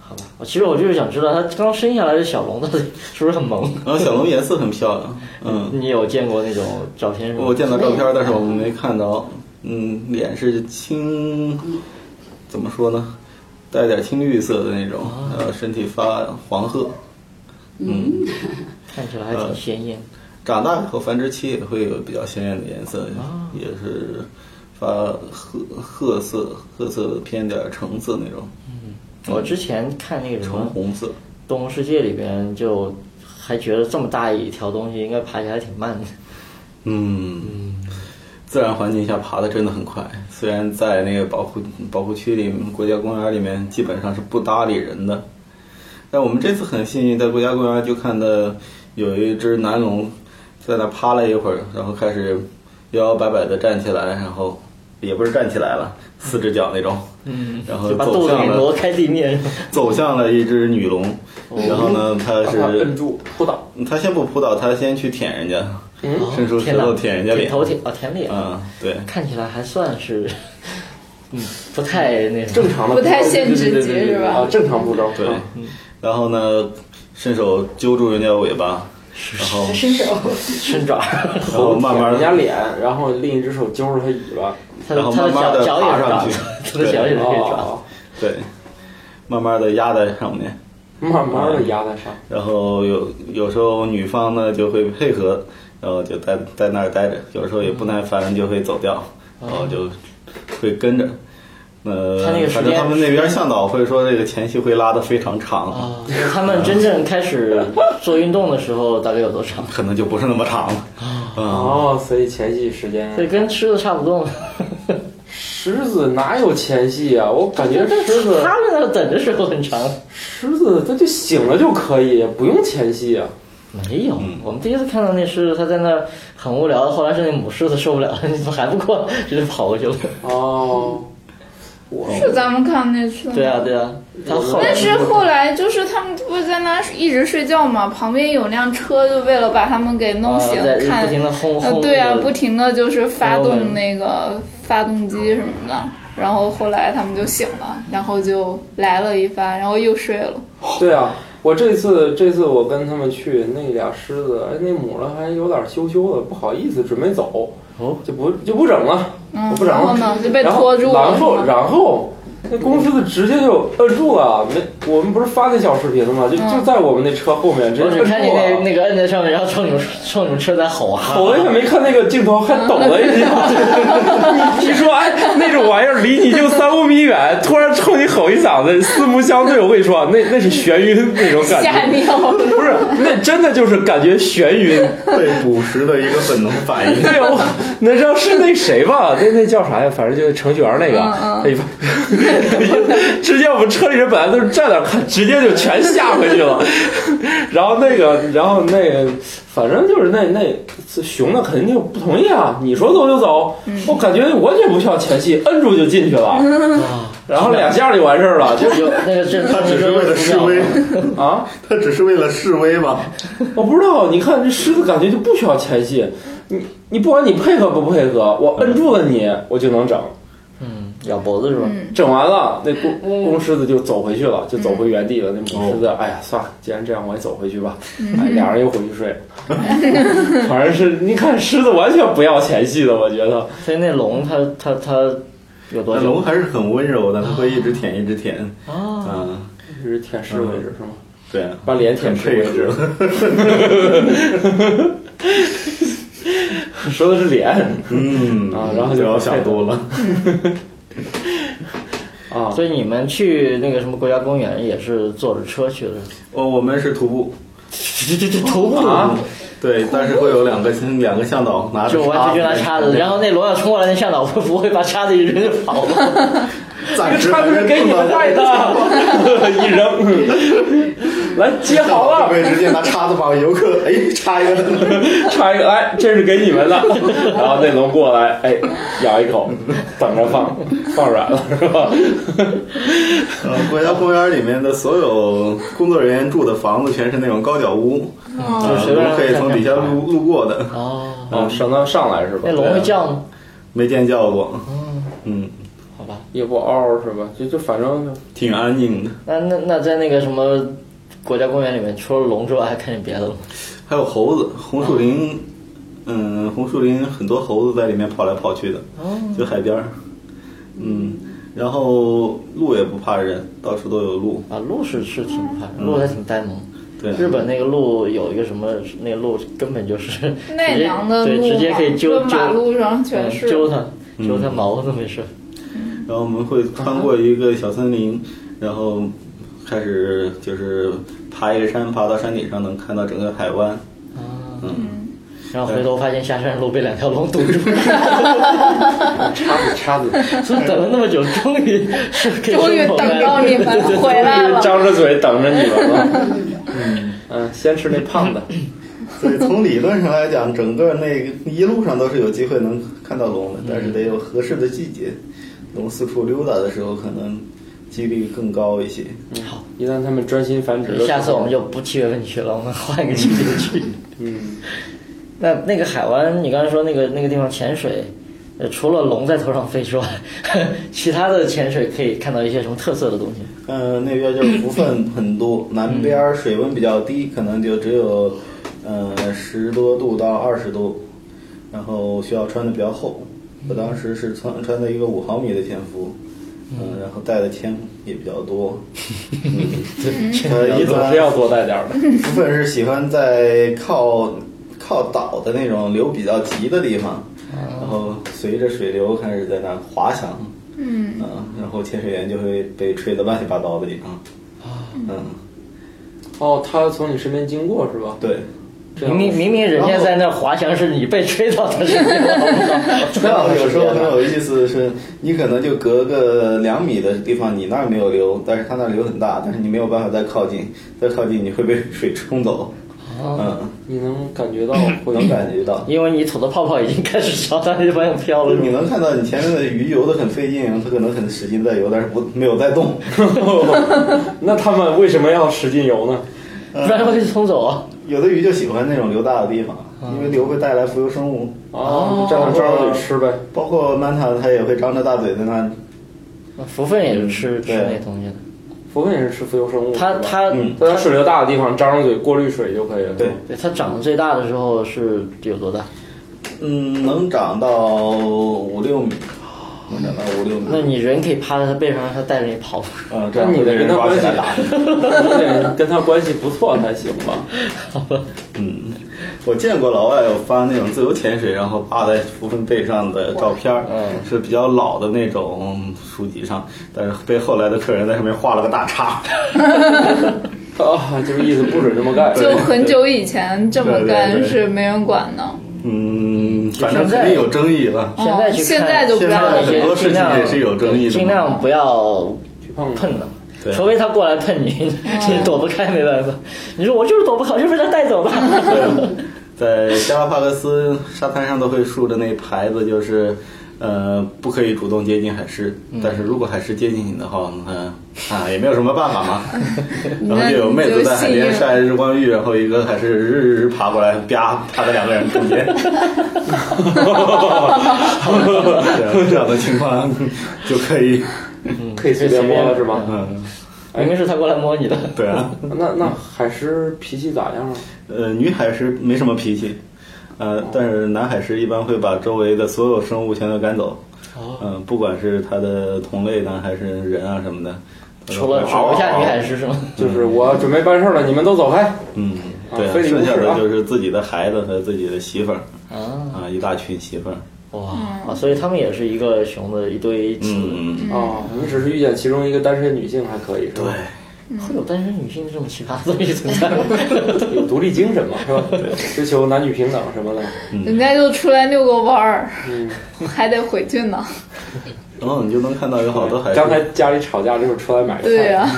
好吧，其实我就是想知道，它刚生下来的小龙到底是不是很萌？然后小龙颜色很漂亮，嗯，你有见过那种照片是吗？我见到照片，但是我们没看到，嗯，脸是青，怎么说呢，带点青绿色的那种，呃，身体发黄褐，嗯，<laughs> 看起来还挺鲜艳。长大以后繁殖期也会有比较鲜艳的颜色，也是发褐褐色，褐色偏点橙色那种，嗯。我之前看那个什橙红色，《动物世界》里边，就还觉得这么大一条东西应该爬起来挺慢的。嗯，自然环境下爬的真的很快。虽然在那个保护保护区里、国家公园里面，基本上是不搭理人的，但我们这次很幸运，在国家公园就看到有一只南龙在那趴了一会儿，然后开始摇摇摆摆的站起来，然后也不是站起来了，四只脚那种，嗯，然后就把肚子走向了给挪开地面。<laughs> 走向了一只女龙，然后呢，它把它摁是住，扑倒。它先不扑倒，它先去舔人家，嗯，伸出舌头舔人家脸，头舔啊舔脸，嗯，对。看起来还算是，嗯，<laughs> 不太那什么。正常的不太限制级对对对对对是吧啊，正常步骤。对啊，然后呢，伸手揪住人家尾巴，然后伸手，伸爪，然后慢慢人家脸，然后另一只手揪着他尾巴。他的然后他的脚慢慢的脚也上去，他的脚也是可以爪子。哦，对，慢慢的压在上面，慢慢的压在上。然后有有时候女方呢就会配合，然后就在在那儿待着，有时候也不耐烦就会走掉，然后就会跟着。呃，他那个时间反正他们那边向导会说这个前期会拉得非常长，啊，他们真正开始做运动的时候，大概有多长？<laughs> 可能就不是那么长了。嗯，哦，所以前戏时间所以跟狮子差不多嘛。狮子哪有前戏啊？我感觉狮子他们那等的时候很长。狮子它就醒了就可以，不用前戏啊。没有，我们第一次看到那狮子，它在那儿很无聊，后来是那母狮子受不了了，<laughs> 你怎么还不过，<laughs> 直接跑过去了。哦，是咱们看那次吗？对啊，对啊，但是后来就是他们不是在那一直睡觉嘛，旁边有辆车，就为了把他们给弄啊醒，在看不停的轰呃，轰。对啊，不停的就是发动那个发动机什么的，然后后来他们就醒了，然后就来了一发，然后又睡了。对啊，我这次这次我跟他们去那俩狮子，哎，那母的还有点羞羞的，不好意思，准备走，哦，就不就不整了，嗯我，不整了然后呢就被拖住了。然后然后那 <laughs> 公司的直接就摁住了，没，我们不是发那小视频了吗？就嗯就在我们那车后面，直接摁住看见那。那个摁在上面，然后冲你们冲你们车在吼啊！我也没看那个镜头，还抖了一下。<laughs> 你说，哎，那种玩意儿离你就三五米远，突然冲你吼一嗓子，四目相对，我跟你说，那那是眩晕那种感觉。吓尿。不是，那真的就是感觉眩晕。被捕食的一个本能反应。对哦，那知道是那谁吧？那那叫啥呀？反正就是程序员那个，他一般 <laughs> 直接我们车里人本来都是站那看，直接就全下回去了。然后那个，然后那个，反正就是那那熊的肯定就不同意啊！你说走就走，我感觉完全不需要前戏，摁住就进去了，啊，然后两下就完事儿了，就就那个这他只是为了示威，啊。<laughs> 他只是为了示威吧？<laughs> 我不知道，你看这狮子感觉就不需要前戏，你你不管你配合不配合，我摁住了你，我就能整。嗯咬脖子是吧？整完了，那公公狮子就走回去了，就走回原地了。那母狮子，哎呀，算了，既然这样，我也走回去吧。哎，俩人又回去睡了。<laughs> 反正是，你看狮子完全不要前戏的，我觉得。所以那龙它它它有多那龙还是很温柔的，它会一直舔，一直舔。啊？嗯，一直舔舐为止是吗？对，把脸舔很配舐为止合。<laughs> 说的是脸嗯啊然后就不要想多了。啊。所以你们去那个什么国家公园也是坐着车去的？哦，我们是徒步，这这这徒步？啊。对，但是会有两个两个向导拿着就完全就拿叉子，然后那罗要冲过来，那向导会不会把叉子一扔就跑。了？暂时他不是 <laughs> 给你们带的，<laughs> 一扔，来接好了，会直接拿叉子把游客哎插一个，<laughs> 插一个，哎，这是给你们的。<laughs> 然后那龙过来，哎，咬一口，<laughs> 等着放，放软了是吧？呃，国家公园里面的所有工作人员住的房子全是那种高脚屋，就，随便龙可以从底下路路过的，哦，哦，上到上来是吧那？龙会叫吗？没见叫过，嗯，好吧，也不嗷是吧？就就反正挺安静的。那那那在那个什么国家公园里面，除了龙之外，还看见别的了吗？还有猴子，红树林，嗯，红树林很多猴子在里面跑来跑去的，就海边儿，嗯，然后鹿也不怕人，到处都有鹿，啊，鹿是是挺怕人，鹿还挺呆萌。对，日本那个鹿有一个什么，那个鹿根本就是 <laughs> 奈直接对，良的路直接可以揪揪跟马路上全嗯是。揪它，揪它毛都没事。然后我们会穿过一个小森林，然后开始就是爬一个山，爬到山顶上能看到整个海湾，啊，嗯，然后回头发现下山路被两条龙堵住。了，<laughs> 叉子叉子，所以等了那么久，终于是可以终于等到你们回来了。张着嘴等着你们了。嗯，先吃那胖的。<laughs> 所以从理论上来讲，整个那个一路上都是有机会能看到龙的，但是得有合适的季节，龙四处溜达的时候，可能几率更高一些。好，一旦他们专心繁殖下次我们就不七月份去了，我们换一个季节去。嗯，那那个海湾，你刚才说那个那个地方潜水，呃，除了龙在头上飞之外，<laughs> 其他的潜水可以看到一些什么特色的东西？嗯，那边就是浮分很多，南边儿水温比较低，可能就只有呃十多度到二十度，然后需要穿的比较厚。我当时是穿穿的一个五毫米的潜伏，嗯，然后带的铅也比较多。嗯，<laughs> 呃，一般总是要多带点儿的。<laughs> 部分是喜欢在靠靠岛的那种流比较急的地方，然后随着水流开始在那儿滑翔，嗯，然后潜水员就会被吹得乱七八糟的地方，嗯，哦，他从你身边经过是吧？对，明明明明人家在那滑翔，是你被吹到他身边了，好不好？这样有时候很有意思的是，你可能就隔个两米的地方，你那儿没有流，但是他那儿流很大，但是你没有办法再靠近，再靠近你会被水冲走，嗯，你能感觉到 <laughs> 我能感觉到。因为你吐的泡泡已经开始朝他那方向飘了，你能看到你前面的鱼游得很费劲，它可能很使劲在游，但是不没有在动。<laughs> <laughs> 那他们为什么要使劲游呢？不然会冲走啊。有的鱼就喜欢那种流大的地方，因为流会带来浮游生物，哦，这样张着嘴吃呗。包括曼塔它也会张着大嘴在那。福分也是吃、嗯吃那东西的，浮分也是吃浮游生物。它它嗯在水流大的地方张着嘴过滤水就可以了。对，对它长得最大的时候是有多大？嗯，能长到五六米，能长到五六米。那你人可以趴在他背上，让它带着你跑。嗯，<laughs> 这样你的人跟他关系抓起来打。<laughs> 你得跟他关系不错才行吧？嗯，我见过老外有发那种自由潜水，然后趴在浮分背上的照片，嗯是比较老的那种书籍上，但是被后来的客人在上面画了个大叉。<laughs> 啊，就是意思不准这么干。就很久以前这么干是没人管的。嗯，反正肯定有争议了。哦现在去看，现在就不要很多事情也是有争议的尽量不要去碰碰的。对除非他过来碰你，<laughs> 你躲不开，没办法。你说我就是躲不开，就被他带走吧。在加拉帕戈斯沙滩上都会竖着那牌子，就是呃不可以主动接近海狮，但是如果海狮接近你的话，嗯啊也没有什么办法嘛。<laughs> 然后就有妹子在海边晒日光浴，然后一个海狮日日日爬过来，啪趴在两个人中间。对，这样的情况就可以，可以随便摸了是吧？嗯，明明是他过来摸你的。对啊。那那海狮脾气咋样啊？呃，女海狮没什么脾气，呃，但是南海狮一般会把周围的所有生物全都赶走。哦嗯、不管是它的同类呢，还是人啊什么的，除了会手下女海狮是吗？就是我准备办事了，你们都走开。嗯，啊对剩下的就是自己的孩子和自己的媳妇儿啊，啊，一大群媳妇儿。哇啊！所以他们也是一个熊的一堆雌。嗯嗯，哦，你只是遇见其中一个单身女性还可以是对吧？，会有单身女性这种奇葩的东西存在吗？有 <laughs> 独立精神嘛，是吧？追求男女平等什么的。人家就出来遛个弯儿，嗯，<laughs> 还得回去呢。然后你就能看到有好多海刚才，家里吵架，这会儿出来买个菜。对呀、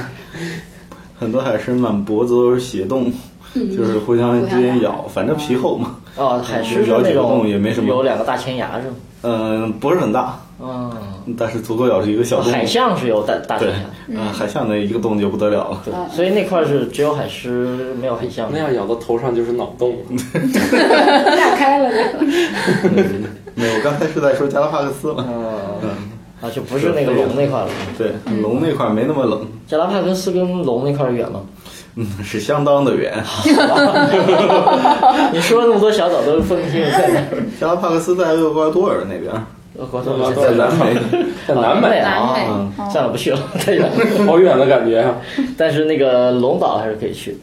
<laughs> 很多海狮满脖子都是血洞，就是互相之间咬，反正皮厚嘛。哦，海狮是那咬几个洞种也没什么有两个大前牙是吗？嗯，不是很大，嗯，但是足够咬出一个小洞。海象是有大大前对牙，，啊，海象那一个洞就不得了了。对，所以那块儿是只有海狮，没有海象那。样咬到头上就是脑洞了。炸开了这个。<laughs> 没有，我刚才是在说加拉帕克斯嘛。嗯，啊，就不是那个龙那块了。对，龙那块没那么冷，加拉帕戈斯跟龙那块远吗？嗯，是相当的远。<laughs> 你说了那么多小岛都分不清在哪儿。<laughs> 加拉帕克斯在厄瓜多尔那边，在 <laughs> 南美。在南美啊南美嗯算了，不去了，<laughs> 太远了。<laughs> 好远的感觉啊！但是那个龙岛还是可以去。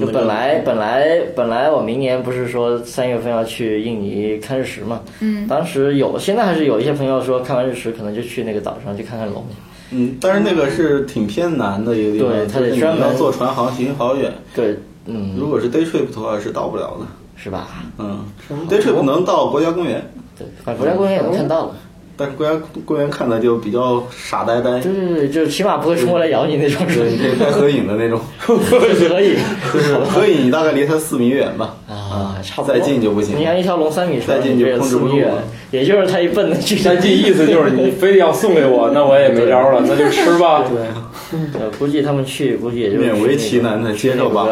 就本来本来本来我明年不是说三月份要去印尼看日食嘛？嗯，当时有，现在还是有一些朋友说看完日食可能就去那个岛上去看看龙。嗯，但是那个是挺偏南的一个地方，对它得专门坐船航行好远。对，嗯，如果是 day trip 的话是到不了的。是吧？嗯，day trip 能到国家公园，对，反正国家公园也能看到了。但是国家公园看的就比较傻呆呆，对对对，就是起码不会冲过来咬你那种，是对，可以拍合影的那种。合 <laughs> 影就是合影，你大概离它四米远吧。啊，差不多。再近就不行你看一条龙三米长，再近就控制不住四米远了，也就是它一蹦的距离。再近意思就是你非得要送给我，那我也没招了，那就吃吧。对，呃，估计他们去，估计也就勉为其难的接受吧。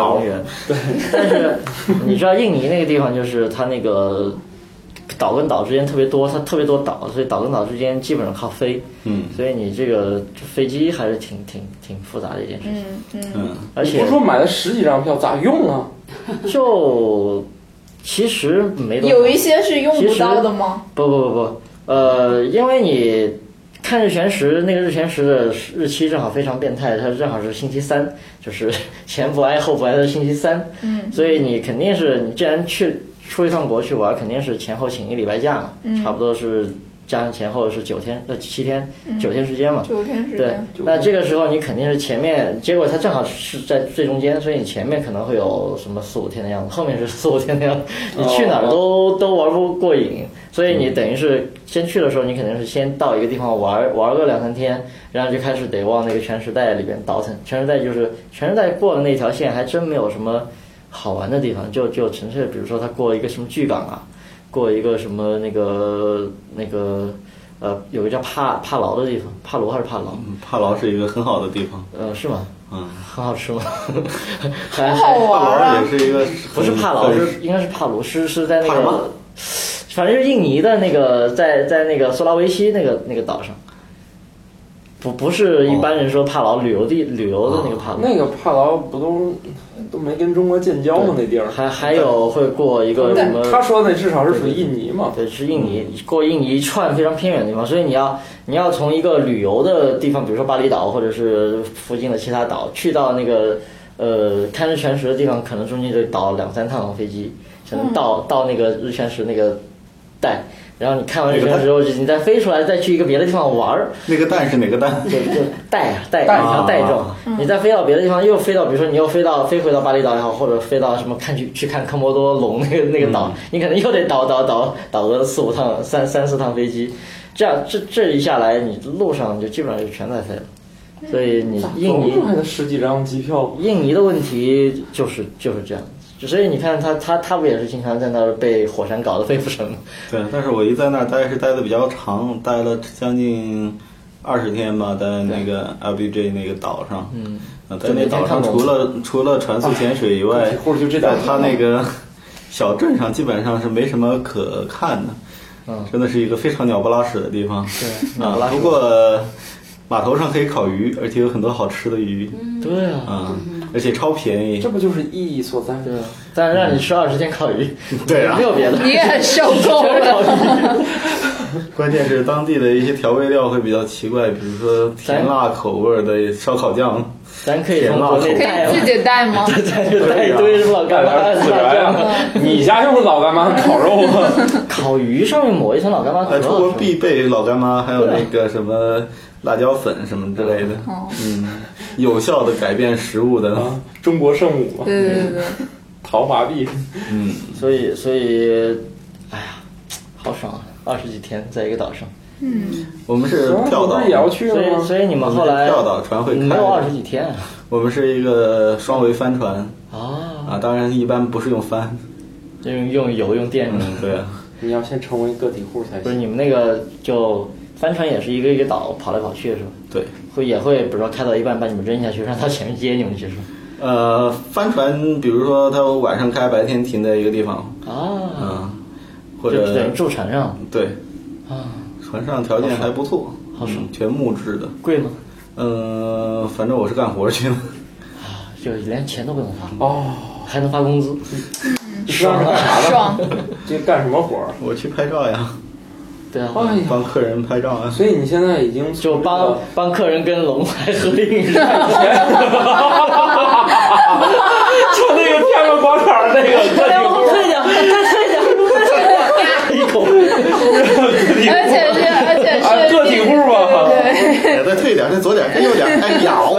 对，但是你知道印尼那个地方，就是它那个岛跟岛之间特别多，它特别多岛，所以岛跟岛之间基本上靠飞。嗯所以你这个飞机还是挺挺挺复杂的一件事情。嗯嗯，嗯，而且你不是说买了十几张票咋用啊？就其实没多有一些是用不到的吗？不不不不，呃，因为你看日全食，那个日全食的日期正好非常变态，它正好是星期三，就是前不挨后不挨的星期三，嗯，所以你肯定是你既然去出一趟国去玩，肯定是前后请一礼拜假嘛，嗯。差不多是加上前后是九天呃七天九天时间嘛，九天时对间。，那这个时候你肯定是前面，结果它正好是在最中间，所以你前面可能会有什么四五天的样子，后面是四五天的样子，<laughs> 你去哪儿都都玩不过瘾，所以你等于是先去的时候，你肯定是先到一个地方玩玩个两三天，然后就开始得往那个全时代里边倒腾。全时代就是全时代过了那条线，还真没有什么好玩的地方，就就纯粹比如说他过一个什么巨港啊，过一个什么那个那个呃有个叫帕帕劳的地方，帕罗还是帕劳？帕劳是一个很好的地方。呃，是吗？嗯，很好吃吗？<laughs> 还很好还玩帕劳啊也！是一个不是帕劳，很是应该是帕卢，是是在那个反正就是印尼的那个，在在那个苏拉威西那个那个岛上。不不是一般人说帕劳旅游地旅游的那个帕劳，那个帕劳不都都没跟中国建交吗？那地儿。还还有会过一个什么？他说那至少是属于印尼嘛。对，是印尼过印尼一串非常偏远的地方，所以你要你要从一个旅游的地方，比如说巴厘岛或者是附近的其他岛，去到那个呃看日全食的地方，可能中间得倒两三趟飞机，才能到、到那个日全食那个带，然后你看完这个之后，你再飞出来，再去一个别的地方玩儿，那个蛋是哪个蛋？就就带啊带，带像带状啊。你再飞到别的地方，又飞到，比如说你又飞到飞回到巴厘岛也好，或者飞到什么看去去看科摩多龙那个那个岛，你可能又得倒倒倒倒个四五趟、三三四趟飞机，这样这这一下来，你路上就基本上就全在飞了。所以你印尼走还得十几张机票，印尼的问题就是就是这样。所以你看他他他不也是经常在那儿被火山搞得肺不成吗？<laughs> 对，但是我一在那儿待是待的比较长，待了将近二十天吧，在那个 LBJ 那个岛上。嗯，啊，在那岛上除了除了船速潜水以外一，会儿就这在他那个 <laughs> 小镇上基本上是没什么可看的，嗯，真的是一个非常鸟不拉屎的地方。对，啊，不过码头上可以烤鱼，而且有很多好吃的鱼对啊，啊，而且超便宜这。不就是意义所在？对啊，但是让你吃二十斤烤鱼，对啊没有别的，你也受够了。<laughs> 关键是当地的一些调味料会比较奇怪，比如说甜辣口味儿的烧烤酱。咱可以从国内可以自己带吗？咱就带一堆什么老干妈、自、然呀！你家用的老干妈烤肉啊？<laughs> 烤鱼上面抹一层老干妈出国必备老干妈，还有那个什么辣椒粉什么之类的。哦嗯，有效的改变食物的。啊，中国圣母嘛，对对对对，陶华碧。嗯，所以所以，哎呀，好爽啊！二十几天在一个岛上，嗯我们是跳岛，也要去所？以所以你们们后来是跳岛船会开没有二十。几天啊？我们是一个双桅帆船啊，啊，当然一般不是用帆。用用油用电嗯，对啊，<laughs> 你要先成为个体户才行。不是你们那个就帆船也是一个一个岛跑来跑去是吧？对。会也会，比如说开到一半把你们扔下去，让他前面接你们去是吧？呃，帆船，比如说它晚上开，白天停在一个地方，啊，嗯，或就等于者住船上对，啊，船上条件还不错，好爽嗯全木质的。贵吗？嗯，反正我是干活去的。就连钱都不用发，哦，还能发工资，<laughs> 爽是干啥的？爽。<laughs> 这干什么活儿？我去拍照呀，对啊，哎呀，帮客人拍照啊。所以你现在已经就帮帮客人跟龙来合影是吧？<laughs> 就那个天安门广场那个 <laughs> 往后体退一点，再退一点，再退一点，一口。而且是而且户，啊，是个体户吧。哎再退一点，再左点，再右点，哎，咬。我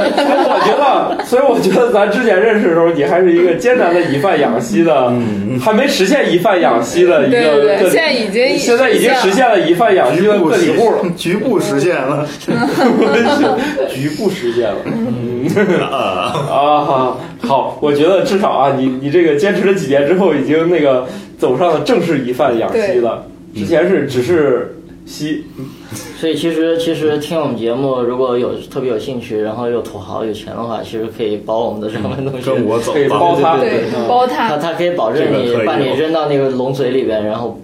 觉得，所以我觉得咱之前认识的时候，你还是一个艰难的以贩养吸的，还没实现以贩养吸的一对对对，个个体，现在已经现在已经实现了以贩养吸的个体户了，局部实现了。<laughs> 局部实现了。啊，啊，好，我觉得至少啊，你你这个坚持了几年之后，已经那个走上了正式以贩养吸了。之前是只是吸，所以其实其实听我们节目，如果有特别有兴趣，然后又土豪有钱的话，其实可以包我们的什么东西。跟我走可以吧。包他，对嗯包他。他他可以保证你把你扔到那个龙嘴里边，然后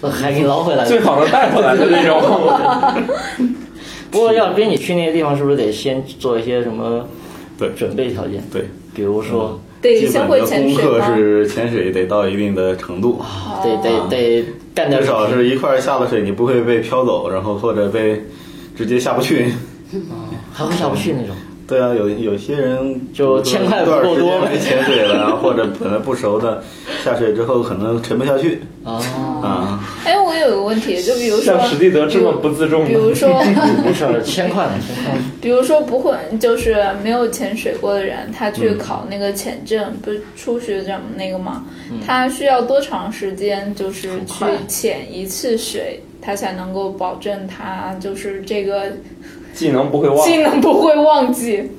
还给你捞回来。最好能带回来的那种。<laughs> 不过要跟你去那些地方，是不是得先做一些什么对准备条件？对，比如说，得基本先会潜的功课？是潜水得到一定的程度，得得得干点至少是一块儿下了水，你不会被漂走，然后或者被直接下不去。<laughs> 还会下不去那种。对啊，有有些人就比如说千块一段时不够多没潜水了，啊或者本来不熟的，<laughs> 下水之后可能沉不下去。啊，啊。哎，我有个问题，就比如说像，史蒂德这么不自重比如的，说，没事儿，千块千块。<laughs> 比如说不会，就是没有潜水过的人，他去嗯。考那个潜证，不是初学者那个吗？嗯。他需要多长时间，就是去潜一次水，他才能够保证他就是这个技能不会忘。技能不会忘记？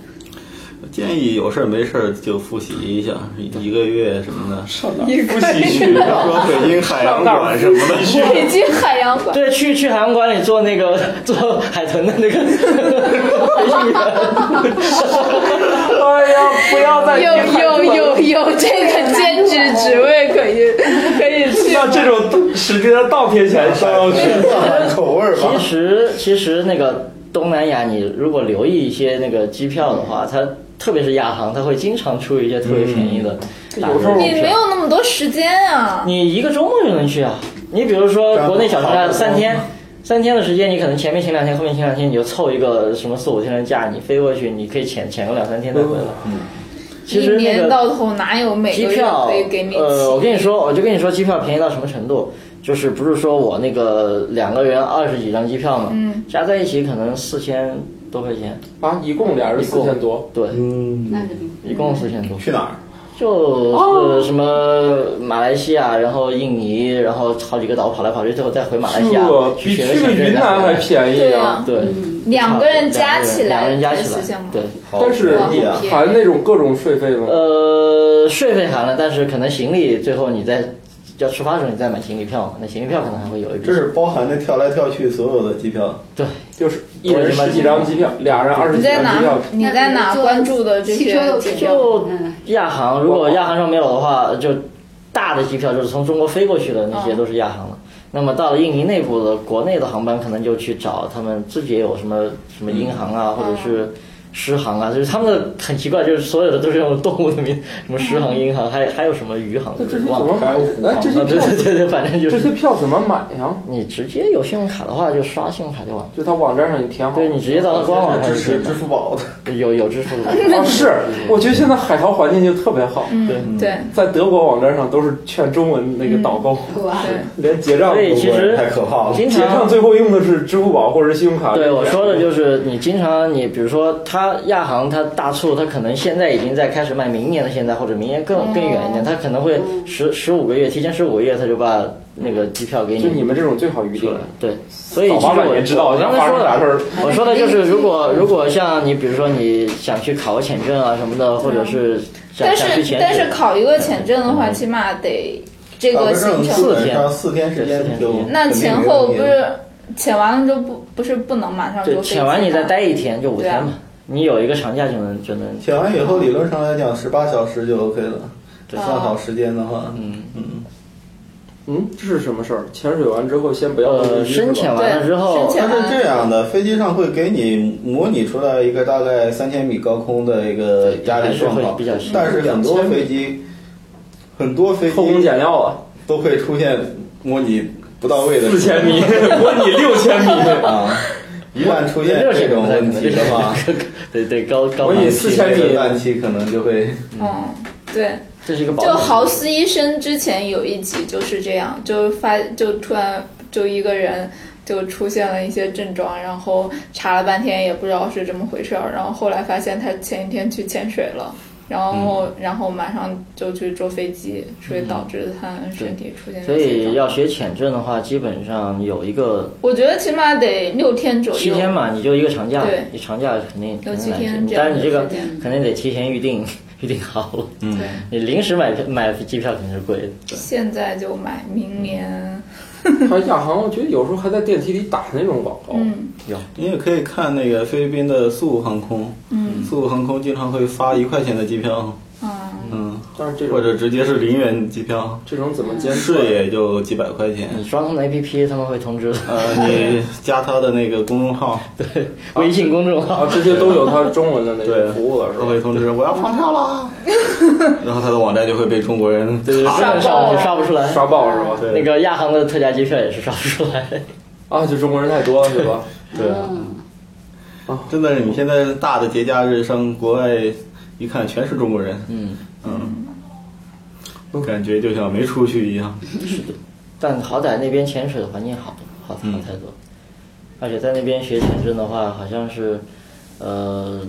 建议有事儿没事儿就复习一下，一个月什么的。上哪儿复习去？比如说北京海洋馆什么的，<laughs> 北京海洋馆。对，去去海洋馆里做那个 <laughs> 做海豚的那个培训员。<laughs> 哎呀，不要再有有有有这个兼职职位可以可以去像这种史蒂德倒贴钱都要去。口味儿吧其。实其实那个东南亚，你如果留意一些那个机票的话，它特别是亚航，它会经常出一些特别便宜的有时候你没。有那么多时间啊。你一个周末就能去啊！你比如说国内小长假三天，三天的时间，你可能前面请两天，后面请两天，你就凑一个什么四五天的假，你飞过去，你可以潜潜个两三天再回来。嗯，其实一年到头哪有每个月机票可以给你，呃，我？跟你说，我就跟你说，机票便宜到什么程度？就是不是说我那个两个人二十几张机票嘛，嗯，加在一起可能四千多块钱，啊，一共俩人四千多，对，嗯，一共四千多。去哪儿？就是什么马来西亚，然后印尼，然后好几个岛跑来跑去，最后再回马来西亚这比云南还便宜啊。对两个人加起来两个来人加起来。才四千，对，但是！含那种各种税费吗？呃，税费含了，但是可能行李最后你在要出发的时候你再买行李票嘛，那行李票可能还会有一笔这。是包含那跳来跳去所有的机票。对，就是一人十几张机票，俩人二十你在几张机票哪？你在哪关注的这些就嗯亚航，如果亚航上没有的话，就大的机票就是从中国飞过去的那些都是亚航了。那么到了印尼内部的国内的航班，可能就去找他们自己也有什么什么银行啊，或者是狮航啊，就是他们的很奇怪，就是所有的都是用动物的名，什么狮航、<laughs> 银行，还还有什么余航，那这些忘了。怎么买？哎，这些啊对票对对对，反正就这些票怎么买呀？你直接有信用卡的话，就刷信用卡就完了。就他网站上你填好。对你直接到他官网上去支持支付宝的，有有支付的。啊，是，我觉得现在海淘环境就特别好。嗯，对在德国网站上都是全中文那个导购，对，连结账都不会其实太可怕了。经结账最后用的是支付宝或者信用卡。对我说的就是你经常你比如说他亚航他大促他可能现在已经在开始卖明年的现在或者明年更更远一点，他可能会十十五个月提前十五个月他就把那个机票给你。就你们这种最好预定。对，所以其实我年知道我刚才说的。我说的就是如果如果像你比如说你想去考个签证啊什么的，或者是想但想去潜是但是，考一个签证的话，起码得这个行程。基本上四天。时间就那前后不是潜完了就不不是不能马上对，坐飞机潜完你再待一天就五天嘛，你有一个长假就能就能写完以后，理论上来讲，十八小时就 OK 了。对算好时间的话，嗯嗯，嗯，这是什么事儿？潜水完之后先不要呃深潜完了之后它是这样的，飞机上会给你模拟出来一个大概三千米高空的一个压力状况是会比较细，但是很多飞机，很多飞偷工机减料啊，都会出现模拟不到位的四千米，模拟六千米，<laughs> 啊。一旦出现这种问题的话，，<laughs> 对对高高我以航四千米这个氮气可能就会嗯，对，这是一个保就豪斯医生之前有一集就是这样，就发就突然就一个人就出现了一些症状，然后查了半天也不知道是怎么回事儿，然后后来发现他前一天去潜水了。然后，嗯然后马上就去坐飞机，所以导致他身体出现所。以要学潜证的话，基本上有一个我觉得起码得六天左右。七天嘛，你就一个长假对，你长假肯定有肯定来七天这样但是你这个肯定得提前预定，<laughs> 预定好了。嗯，你临时买票买机票肯定是贵的。现在就买，明年，<laughs> 他亚航我觉得有时候还在电梯里打那种广告。嗯。你也可以看那个菲律宾的速武航空，嗯。速武航空经常会发一块钱的机票，但是这种或者直接是零元机票，这种怎么监测税？也就几百块钱。你装他们 APP，他们会通知的。呃，你加他的那个公众号，<laughs> 对微信公众号啊，这些都有他中文的那个服务了，是吧？会通知我要放票了，<laughs> 然后他的网站就会被中国人对对，卡根本上就刷不出来。刷爆是吧？对那个亚航的特价机票也是刷不出来。啊，就中国人太多了，是吧？<laughs> 对啊，真的是你现在大的节假日上国外一看全是中国人，嗯，嗯，感觉就像没出去一样。是 <laughs> 的但好歹那边潜水的环境好，好好太多。而且在那边学潜证的话，好像是，呃，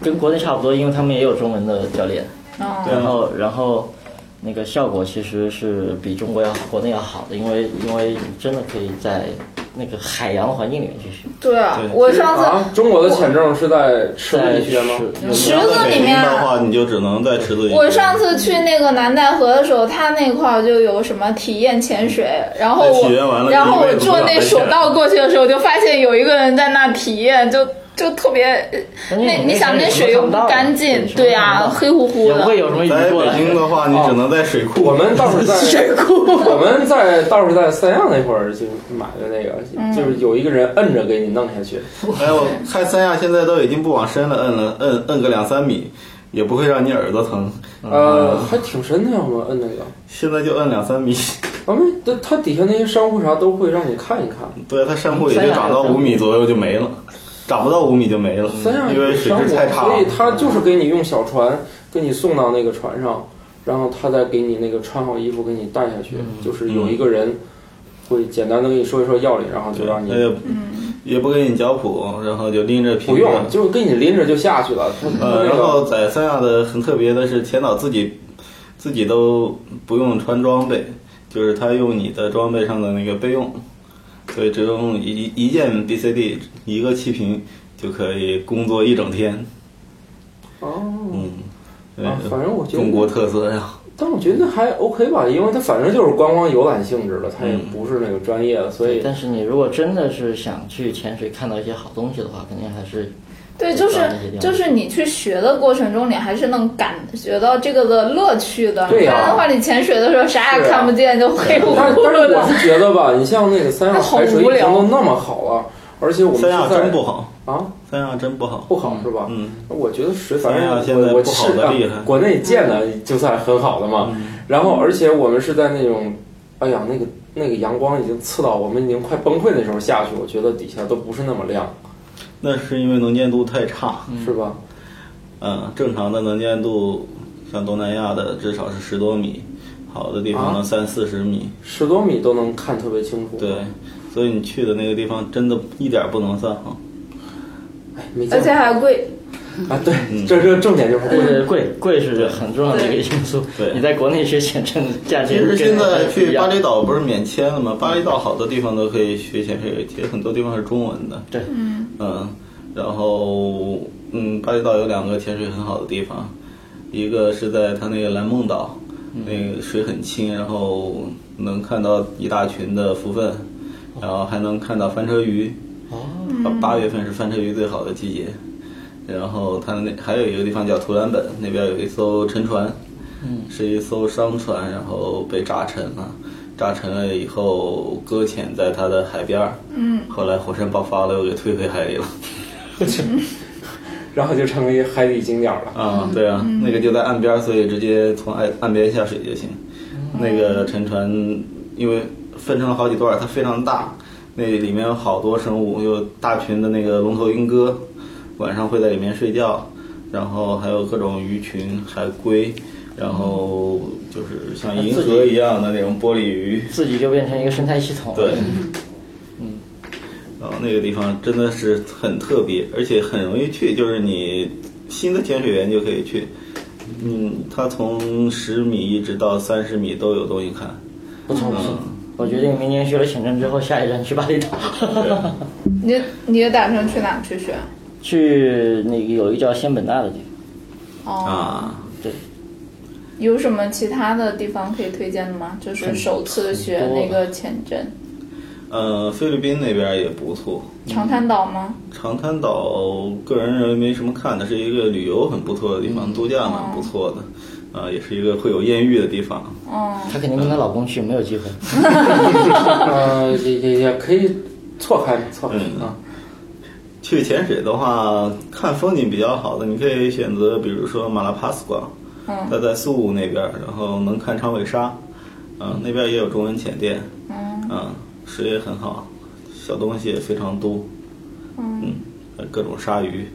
跟国内差不多，因为他们也有中文的教练。哦，然后，然后那个效果其实是比中国要国内要好的，因为因为真的可以在那个海洋环境里面去学。对啊对，我上次啊，中国的签证是在池子里学吗？池子里面的话，你就只能在池子里。我上次去那个南戴河的时候，他那块儿就有什么体验潜水，然后我然后我坐那索道过去的时候，就发现有一个人在那体验，就就特别，那你想那水又不干净，对啊，黑乎乎的也不。会有什么鱼在过来。北京的话，你只能在水库。我们倒是在 <laughs> 水库，<laughs> 我们在倒是在三亚那会儿就买的那个，就是有一个人摁着给你弄下去。哎，我看三亚现在都已经不往深了摁了，摁摁个两三米，也不会让你耳朵疼。呃，还挺深的呀，我们摁那个。现在就摁两三米，<laughs> 啊，没，它它底下那些珊瑚啥都会让你看一看。对，它珊瑚也就长到五米左右就没了，长不到五米就没了，三亚因为水质太差所以他。就是给你用小船给你送到那个船上，然后他再给你那个穿好衣服给你带下去，嗯就是有一个人会简单的跟你说一说要领，然后就让你他也也不给你脚蹼，然后就拎着皮不用，就是给你拎着就下去了。呃，然后在三亚的很特别的是，前导自己自己都不用穿装备，就是他用你的装备上的那个备用，所以只用一一件 BCD 一个气瓶就可以工作一整天。哦，嗯，对啊，反正我觉得中国特色呀。但我觉得还 OK 吧，因为它反正就是观光游览性质的，它也不是那个专业的，所以但是你如果真的是想去潜水看到一些好东西的话，肯定还是对，就是就是你去学的过程中，你还是能感觉到这个的乐趣的。对呀不然的话，你潜水的时候啥也看不见，就黑乎乎但是我。是觉得吧，你像那个三亚好海水已经无聊都那么好了，而且我们三亚真不好，啊三亚真不好。不好是吧？嗯，我觉得水反正三亚现在不好的厉害嗯国内建的就算很好的嘛。然后而且我们是在那种，哎呀，那个那个阳光已经刺到我们已经快崩溃的时候下去，我觉得底下都不是那么亮，那是因为能见度太差。是吧？嗯，正常的能见度，像东南亚的至少是十多米，好的地方三四十米。十多米都能看特别清楚。对，所以你去的那个地方真的一点不能算好。哎，而且还贵，啊，对，嗯这这重点就是贵。贵是很重要的一个因素。对你在国内学潜水，价其钱其实现在去巴厘岛不是免签了吗？巴厘岛好多地方都可以学潜水，其实很多地方是中文的。对，嗯，然后嗯，巴厘岛有两个潜水很好的地方，一个是在它那个蓝梦岛，那个水很清，然后能看到一大群的浮粪，然后还能看到翻车鱼。哦，八月份是翻车鱼最好的季节。然后它那还有一个地方叫图兰本，那边有一艘沉船，嗯，是一艘商船，然后被炸沉了。炸沉了以后搁浅在它的海边儿，嗯，后来火山爆发了，又给推回海里了。<laughs> 然后就成为海底景点了。啊，对啊，那个就在岸边儿，所以直接从岸岸边下水就行。那个沉船因为分成了好几段，它非常大，那里面有好多生物，有大群的那个龙头鹰哥，晚上会在里面睡觉，然后还有各种鱼群、海龟，然后就是像银河一样的那种玻璃鱼。自己就变成一个生态系统。对，嗯，然后那个地方真的是很特别，而且很容易去，就是你新的潜水员就可以去。嗯，它从十米一直到三十米都有东西看。不错不错。嗯，我决定明年学了潜证之后，下一站去巴厘岛。你你也打算去哪去学？去那个有一个叫仙本那的地方，哦，啊，对，有什么其他的地方可以推荐的吗？就是首次学那个潜证，呃，菲律宾那边也不错。长滩岛吗？长滩岛个人认为没什么看的，是一个旅游很不错的地方，度假蛮不错的，啊、也是一个会有艳遇的地方。哦，她肯定跟她老公去，没有机会。<laughs> <laughs> 呃，也也也可以错开错开嗯啊。去潜水的话，看风景比较好的，你可以选择，比如说马拉帕斯广，嗯它在苏武那边，然后能看长尾鲨，嗯、那边也有中文潜店，嗯、水也很好，小东西也非常多，嗯，还有各种鲨鱼，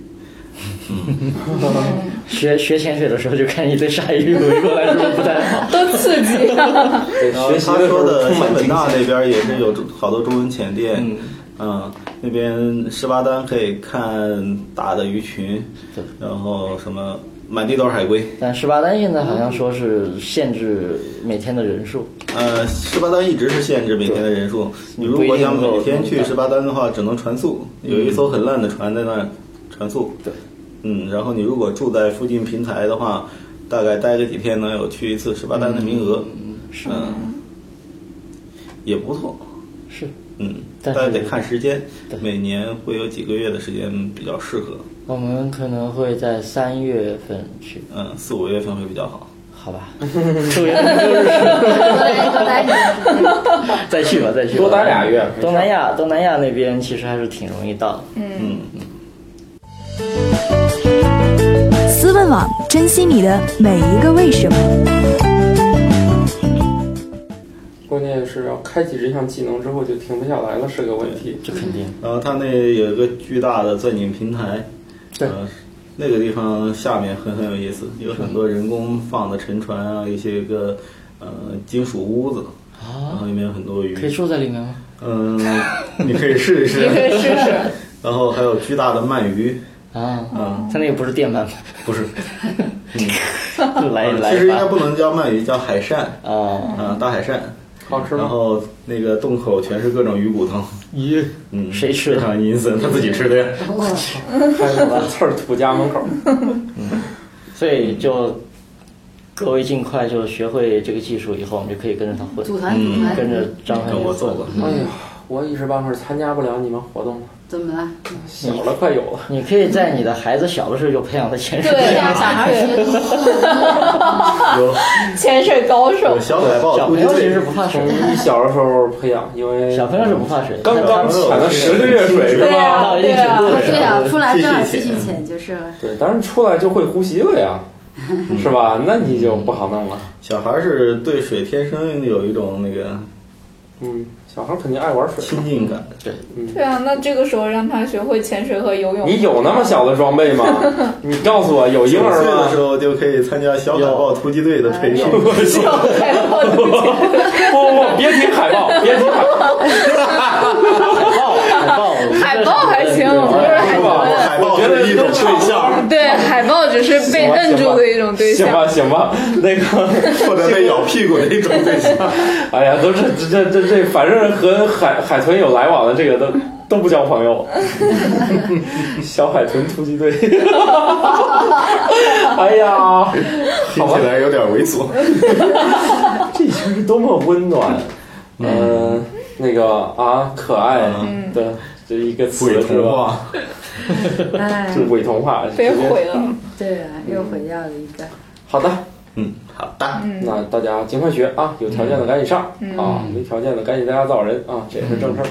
嗯 <laughs> 学学潜水的时候就看一堆鲨鱼围过来，是不是不太好？<laughs> 多刺激 <laughs> 学习的时候他说的仙本充满惊喜。那那边也是有好多中文潜店，嗯嗯，那边十八单可以看大的鱼群对，然后什么满地都是海龟。但十八单现在好像说是限制每天的人数，呃，十八单一直是限制每天的人数。你如果想每天去十八单的话，只能船速。有一艘很烂的船在那儿船速。对，嗯，然后你如果住在附近平台的话，大概待个几天能有去一次十八单的名额。是嗯，也不错。是。嗯，但是得看时间对，每年会有几个月的时间比较适合。我们可能会在三月份去，嗯，四五月份会比较好。好吧？四五月份就是。再去吧，再去吧。多待俩月东南亚，东南亚那边其实还是挺容易到的。嗯，思问网，珍惜你的每一个为什么。关键是要开启这项技能之后就停不下来了，是个问题。这肯定。然后它那有一个巨大的钻井平台，对呃，那个地方下面很很有意思，有很多人工放的沉船啊，一些个呃金属屋子，然后里面有很多鱼。可以住在里面吗？嗯，你可以试一试。<laughs> 你可以试试。然后还有巨大的鳗鱼，啊，嗯，它那个不是电鳗吗？不是，<laughs> 嗯来来其实应该不能叫鳗鱼，叫海扇，把啊，嗯，大海扇。然好吃吗？后那个洞口全是各种鱼骨头，咦，嗯，谁吃的非常阴森，他自己吃的呀。还有把刺儿吐家门口。嗯所以就各位尽快就学会这个技术以后，我们就可以跟着他混，组团组团，跟着张翰跟我做走吧。哎呀，我一时半会儿参加不了你们活动了，怎么了？小了快有了。你可以在你的孩子小的时候就培养他潜水。对呀，小孩儿有潜水高手有。小海豹朋友其实，不怕水从，你小的时候培养，因为小朋友是不怕水的。刚刚潜了十个月水是对啊吧？到一定程度的时对呀、候，出来正好继续继续潜就是了。对，但是出来就会呼吸了呀，<laughs> 是吧？那你就不好弄了。小孩是对水天生有一种那个嗯，小孩肯定爱玩水亲。近感。对对啊，那这个时候让他学会潜水和游泳。你有那么小的装备吗？<laughs> 你告诉我，有婴儿的时？候就可以参加小海豹突击队的培训。<laughs> 小海豹的 <laughs> 不不不，别提海豹，别提海豹，海豹，还行，不是海是吧？豚。海豹是一种对象，对，海豹只是被摁住的一种对象。行吧行吧，那个，<laughs> 或者被咬屁股的一种对象。<laughs> 哎呀，都是这这这这，反正和海海豚有来往的，这个都都不交朋友。<laughs> 小海豚突击队，哎呀，听起来有点猥琐。这群是多么温暖，嗯，那个啊，可爱的这一个词伪是吧？童 <laughs> 话，哎是伪童话，被毁了。对啊，又毁掉了一个。好的，嗯，好的，那大家尽快学啊，有条件的赶紧上啊，没条件的赶紧在家造人啊，这也是正事儿，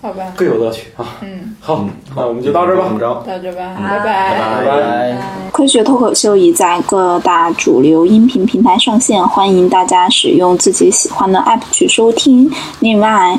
好吧，各有乐趣啊。嗯，好，那我们就到这儿吧怎么。着？到这吧，好拜拜。拜拜拜。拜。科学脱口秀已在各大主流音频平台上线，欢迎大家使用自己喜欢的 app 去收听。另外，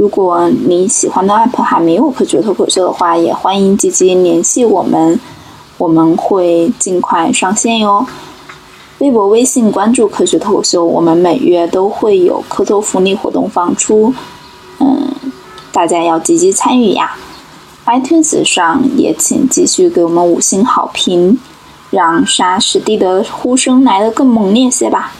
如果你喜欢的 app 还没有科学脱口秀的话，也欢迎积极联系我们，我们会尽快上线哟。微博、微信关注科学脱口秀，我们每月都会有科托福利活动放出，嗯，大家要积极参与呀。iTunes 上也请继续给我们五星好评，让杀史蒂德的呼声来得更猛烈些吧。